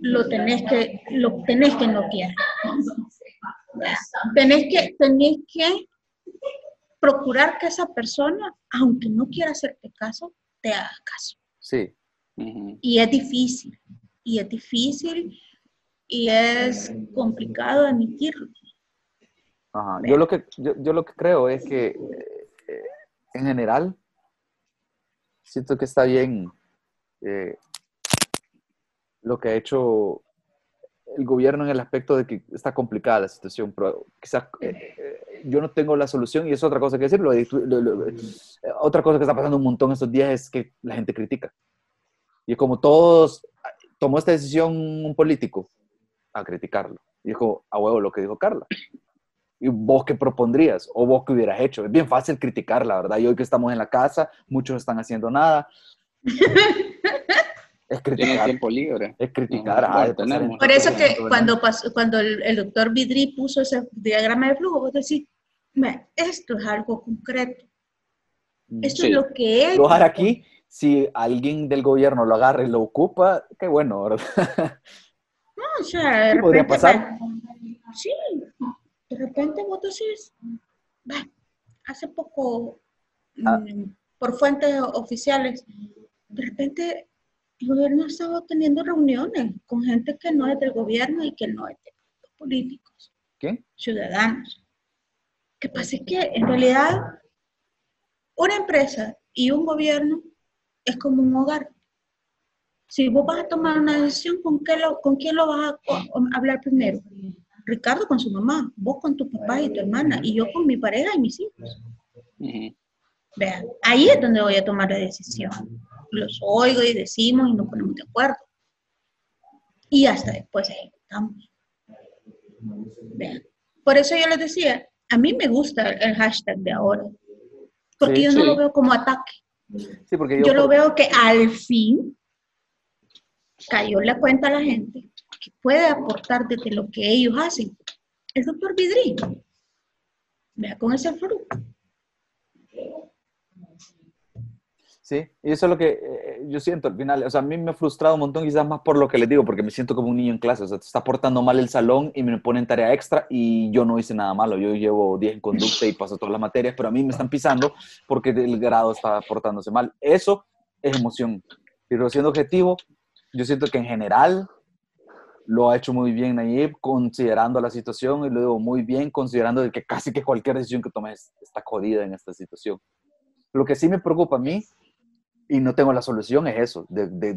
lo tenés que, lo tenés que noquear. Tenés que, tenés que procurar que esa persona, aunque no quiera hacerte caso, te haga caso. Sí. Y es difícil, y es difícil, y es complicado admitirlo. ajá. Yo lo que, yo, yo lo que creo es que eh, en general siento que está bien eh, lo que ha hecho el gobierno en el aspecto de que está complicada la situación, pero quizás eh, eh, yo no tengo la solución y es otra cosa que decir. Lo, otra cosa que está pasando un montón estos días es que la gente critica. Y como todos tomó esta decisión un político a criticarlo. Dijo, a huevo lo que dijo Carla. ¿Y vos qué propondrías? ¿O vos qué hubieras hecho? Es bien fácil criticar, la verdad. Y hoy que estamos en la casa, muchos están haciendo nada. Es criticar. tiempo libre. Es criticar. Por eso que cuando, pasó, cuando el, doctor Vidri puso ese diagrama de flujo, vos decís, esto es algo concreto. Mm, esto es lo que es. Lo aquí, si alguien del gobierno lo agarra y lo ocupa, qué bueno, ¿verdad? No, o sea, de repente, podría pasar. sí, de repente vos decís, hace poco, ah. mm, por fuentes oficiales, de repente el gobierno estaba teniendo reuniones con gente que no es del gobierno y que no es de los políticos. ¿Qué? Ciudadanos. ¿Qué pasa es que en realidad una empresa y un gobierno es como un hogar. Si vos vas a tomar una decisión, ¿con, qué lo, con quién lo vas a, hablar primero? Ricardo con su mamá, vos con tu papá y tu hermana, y yo con mi pareja y mis hijos. Vean, ahí es donde voy a tomar la decisión los oigo y decimos y nos ponemos de acuerdo. Y hasta después ejecutamos. Vean. Por eso yo les decía, a mí me gusta el hashtag de ahora, porque yo no lo veo como ataque. Sí, porque yo, lo veo que al fin cayó la cuenta a la gente que puede aportar desde lo que ellos hacen. El doctor Vidri, vea con ese fruto. Sí, y eso es lo que eh, yo siento al final. O sea, a mí me ha frustrado un montón, quizás más por lo que les digo, porque me siento como un niño en clase. O sea, te está portando mal el salón y me ponen tarea extra y yo no hice nada malo. Yo llevo 10 en conducta y paso todas las materias, pero a mí me están pisando porque el grado está portándose mal. Eso es emoción. Pero siendo objetivo, yo siento que en general lo ha hecho muy bien Nayib, considerando la situación, y lo digo muy bien, considerando que casi que cualquier decisión que tomes está jodida en esta situación. Lo que sí me preocupa a mí y no tengo la solución, es eso.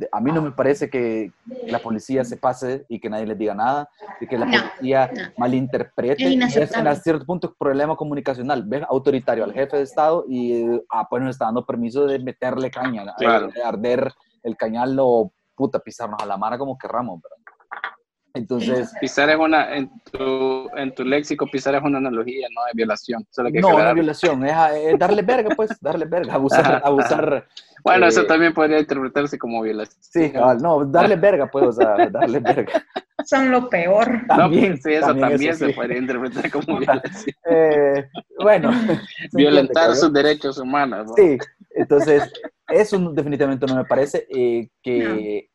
a mí no me parece que la policía se pase y que nadie les diga nada, y que la policía malinterprete. Es, en cierto punto es problema comunicacional. Ves autoritario al jefe de Estado y ah, pues nos está dando permiso de meterle caña, de arder el cañal o puta, pisarnos a la mara como querramos. ¿verdad? Entonces. Pisar es una, en tu, en tu léxico, pisar es una analogía, no es violación. no, no es violación, es, darle verga, pues, darle verga, abusar. abusar bueno, eso eh, también podría interpretarse como violación. Sí, no, darle verga, pues, o sea, darle verga. Son lo peor. También, sí, eso también, se podría interpretar como violación. Eh, bueno. Violentar sus derechos humanos. Sí, entonces, eso definitivamente no me parece eh, que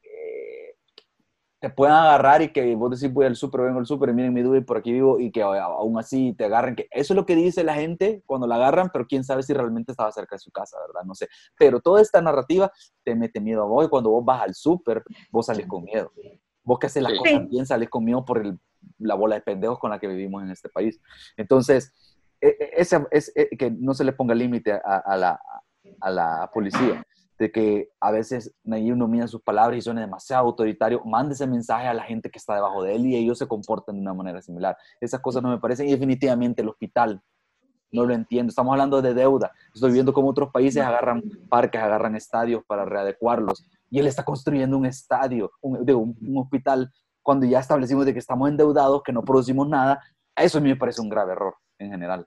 te puedan agarrar y que vos decís voy al súper, vengo al súper, miren mi duda y por aquí vivo y que aún así te agarren. Que eso es lo que dice la gente cuando la agarran, pero quién sabe si realmente estaba cerca de su casa, ¿verdad? No sé. Pero toda esta narrativa te mete miedo a vos y cuando vos vas al súper, vos sales con miedo. Vos que haces las cosas bien, sales con miedo por la bola de pendejos con la que vivimos en este país. Entonces, ese, es, e, que no se le ponga límite a, la, a la policía de que a veces Nayib no mira sus palabras y suena demasiado autoritario, mande ese mensaje a la gente que está debajo de él y ellos se comportan de una manera similar. Esas cosas no me parecen y definitivamente el hospital no lo entiendo. Estamos hablando de deuda. Estoy viendo cómo otros países agarran parques, agarran estadios para readecuarlos y él está construyendo un estadio, un, un hospital cuando ya establecimos de que estamos endeudados, que no producimos nada. Eso a mí me parece un grave error en general.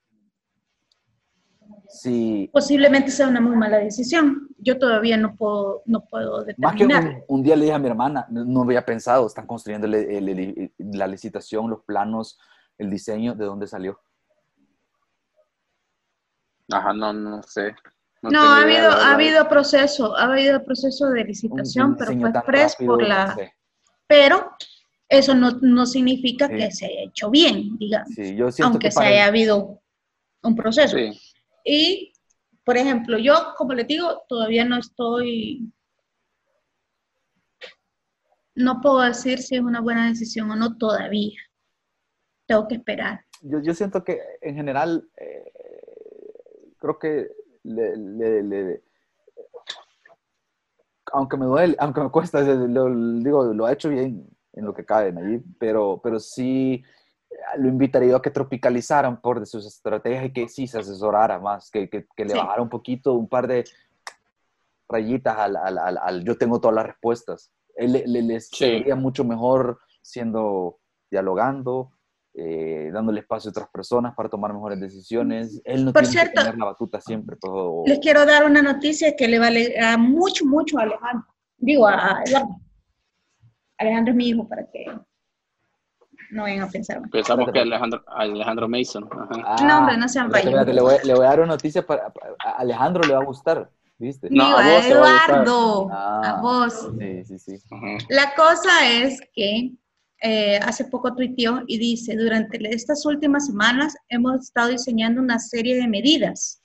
Posiblemente sea una muy mala decisión. Yo todavía no puedo, no puedo determinar. Más que un, día le dije a mi hermana, no, había pensado, están construyendo la licitación, los planos, el diseño, ¿de dónde salió? Ajá, no, no sé. No, ha habido, ha habido proceso, ha habido proceso de licitación, pero fue express por la... Pero eso no, significa que se haya hecho bien, digamos. aunque se haya habido un proceso. Sí. Y, por ejemplo, yo, como les digo, todavía no estoy, no puedo decir si es una buena decisión o no todavía. Tengo que esperar. Yo, yo siento que en general, eh, creo que le, aunque me duele, aunque me cuesta, lo, digo, lo ha hecho bien en lo que caben ahí, pero, pero sí lo invitaría a que tropicalizaran por de sus estrategias y que sí se asesorara más, que, que, que le Sí. bajara un poquito, un par de rayitas al, al, al, al yo tengo todas las respuestas. Él, le- le- les Sí. mucho mejor siendo, dialogando, eh, dándole espacio a otras personas para tomar mejores decisiones. Él no Por tiene cierto, que tener la batuta siempre. pues, o- Les quiero dar una noticia que le vale a mucho, mucho a Alejandro. Digo, a Eduardo. Alejandro es mi hijo para que no vayan a pensar. mal. Pensamos que Alejandro, Alejandro Mason. Ajá. No, hombre, no sean espérate, le, voy, le voy a dar una noticia para, a Alejandro le va a gustar, ¿viste? No, a a vos te va a. Eduardo, Ah. a vos. Sí, sí, sí. Ajá. La cosa es que eh, hace poco tuiteó y dice, durante estas últimas semanas hemos estado diseñando una serie de medidas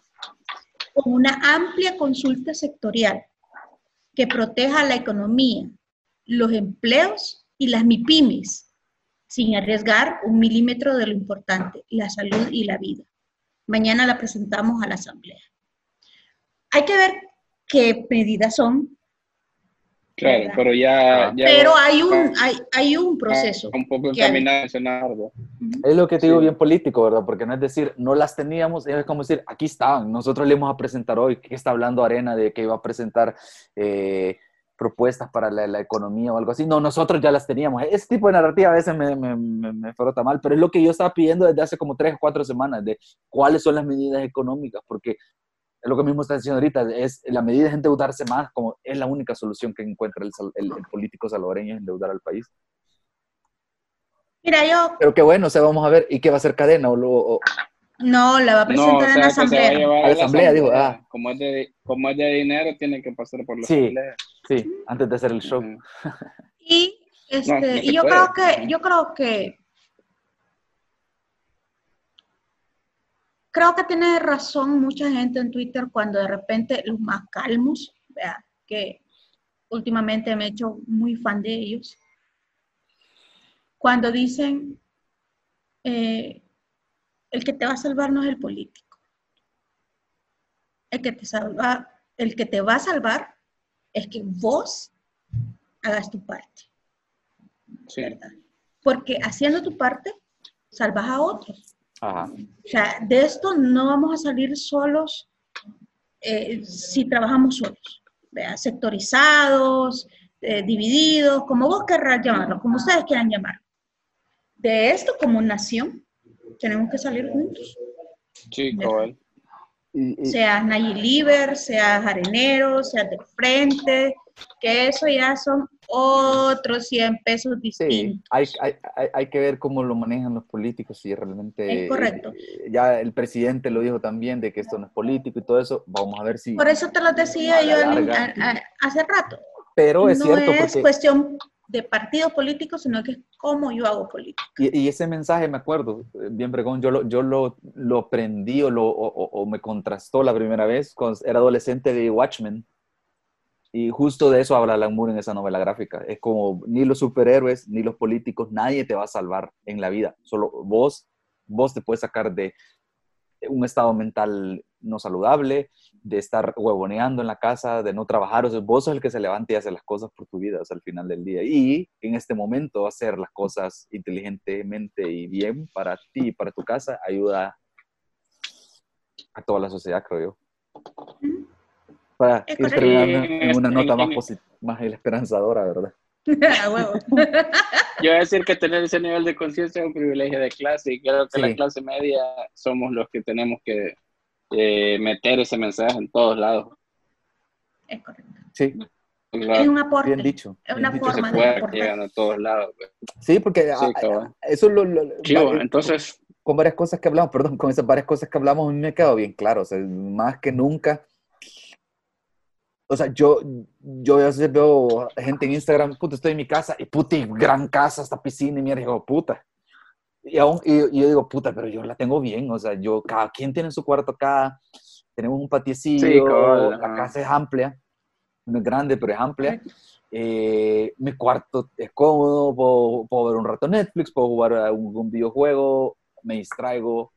con una amplia consulta sectorial que proteja la economía, los empleos y las MIPIMES, sin arriesgar un milímetro de lo importante, la salud y la vida. Mañana la presentamos a la Asamblea. Hay que ver qué medidas son, Claro, ¿Verdad? pero ya. Ya pero va- hay un, va hay, hay un proceso. Un poco encaminado. Es lo que te digo Sí. bien político, ¿verdad? Porque no es decir, no las teníamos, es como decir, aquí están, nosotros le íbamos a presentar hoy, ¿qué está hablando Arena de que iba a presentar eh, propuestas para la, la economía o algo así? No, nosotros ya las teníamos. Ese tipo de narrativa a veces me, me, me, me frota mal, pero es lo que yo estaba pidiendo desde hace como tres o cuatro semanas, de cuáles son las medidas económicas, porque es lo que mismo está diciendo ahorita, es la medida es endeudarse más, como es la única solución que encuentra el, el- el político salvadoreño, es endeudar al país. Mira, yo Pero qué bueno, o sea, vamos a ver, ¿y qué va a ser cadena? O, o- no la va a No, presentar o en sea, la que se va a asamblea. A la asamblea, digo, ah. Como es, de, como es de dinero, tiene que pasar por la Sí. asamblea. Sí, antes de hacer el show. Y, este, No, no y yo puede. creo que, yo creo que, creo que tiene razón mucha gente en Twitter cuando de repente los más calmos, vea, que últimamente me he hecho muy fan de ellos, cuando dicen, eh, el que te va a salvar no es el político. El que te salva, el que te va a salvar es que vos hagas tu parte. Sí. ¿verdad? Porque haciendo tu parte, salvas a otros. Ajá. O sea, de esto no vamos a salir solos eh, si trabajamos solos, ¿verdad? sectorizados, eh, divididos, como vos querrás llamarlo, como ustedes quieran llamarlo. De esto como nación, tenemos que salir juntos. Sí, cabal. Seas Nayib seas arenero, seas de frente, que eso ya son otros 100 pesos sí, distintos. hay, hay, hay, hay que ver cómo lo manejan los políticos y realmente... Es correcto. eh, Ya el presidente lo dijo también de que esto no es político y todo eso. Vamos a ver si... Por eso te lo decía yo al- larga. a- a- hace rato. Pero es no cierto es porque... cuestión de partido político, sino que es cómo yo hago política. Y, ese mensaje, me acuerdo, eh, bien pregón, yo lo, yo lo, lo aprendí o, lo, o me contrastó la primera vez cuando era adolescente de Watchmen. Y justo de eso habla Alan Moore en esa novela gráfica. Es como ni los superhéroes, ni los políticos, nadie te va a salvar en la vida. Solo vos, vos te puedes sacar de un estado mental no saludable, de estar huevoneando en la casa, de no trabajar. O sea, vos sos el que se levanta y hace las cosas por tu vida o sea, al final del día. Y en este momento hacer las cosas inteligentemente y bien para ti y para tu casa ayuda a toda la sociedad, creo yo. Para Es ir terminando en una nota más, más esperanzadora, ¿verdad? Yo voy a decir que tener ese nivel de conciencia es un privilegio de clase y creo que Sí. la clase media somos los que tenemos que eh, meter ese mensaje en todos lados. Es correcto. Sí, Es un aporte. bien dicho. Es bien una dicho. Que se forma de llegar a todos lados. pues. Sí, porque Sí, a- eso lo, lo- Chivo, va- entonces, con varias cosas que hablamos, perdón, con esas varias cosas que hablamos, a mí me quedó bien claro, o sea, más que nunca. O sea, yo, yo a veces veo gente en Instagram, puta, estoy en mi casa, y puta, y gran casa, hasta piscina, y mierda, y digo, puta. Y, aún, y, y yo digo, puta, pero yo la tengo bien, o sea, yo, cada quien tiene su cuarto acá, tenemos un patiecillo, Sí, cabal, la casa es amplia, no es grande, pero es amplia. Eh, mi cuarto es cómodo, puedo, puedo ver un rato Netflix, puedo jugar a un, un videojuego, me distraigo.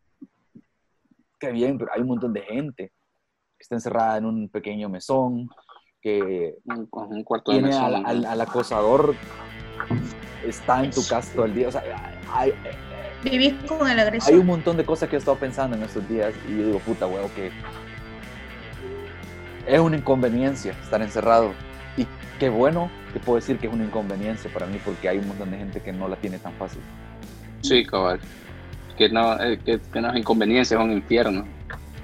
Qué bien, pero hay un montón de gente que está encerrada en un pequeño mesón, que un, un cuarto de tiene mesón, al, al- al acosador está en tu casa todo el día. O sea, hay, Vivís con el agresor. hay un montón de cosas que he estado pensando en estos días y yo digo, puta, huevo, que es una inconveniencia estar encerrado. Y qué bueno que puedo decir que es una inconveniencia para mí porque hay un montón de gente que no la tiene tan fácil. Sí, cabal. Que no, eh, que, que no es inconveniencia, es un infierno.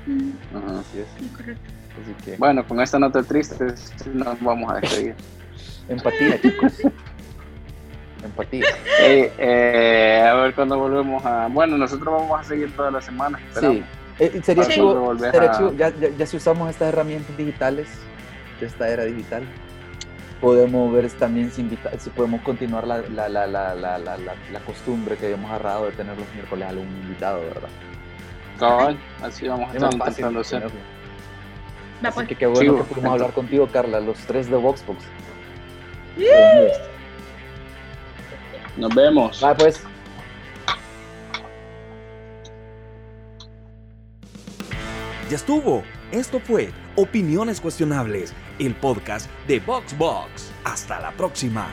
Mm, Ajá. Así es. correcto. Así que, Bueno, con esta nota triste nos vamos a despedir. empatía, chicos. empatía. Eh, eh, a ver cuando volvemos a... Bueno, nosotros vamos a seguir toda la semana. esperamos. Sí. Eh, sería Para chivo, sería a- chivo, ya, ya, ya si usamos estas herramientas digitales de esta era digital, podemos ver también si, invita- si podemos continuar la, la, la, la, la, la, la- la costumbre que habíamos agarrado de tener los miércoles algún invitado, ¿verdad? Cabal, así vamos a Es estar intentando hacer. Así pues. que qué bueno Chivo. que pudimos hablar contigo, Carla, los tres de Voxbox. Nos vemos. Va, pues. Ya estuvo. Esto fue Opiniones Cuestionables, el podcast de VoxBox. Hasta la próxima.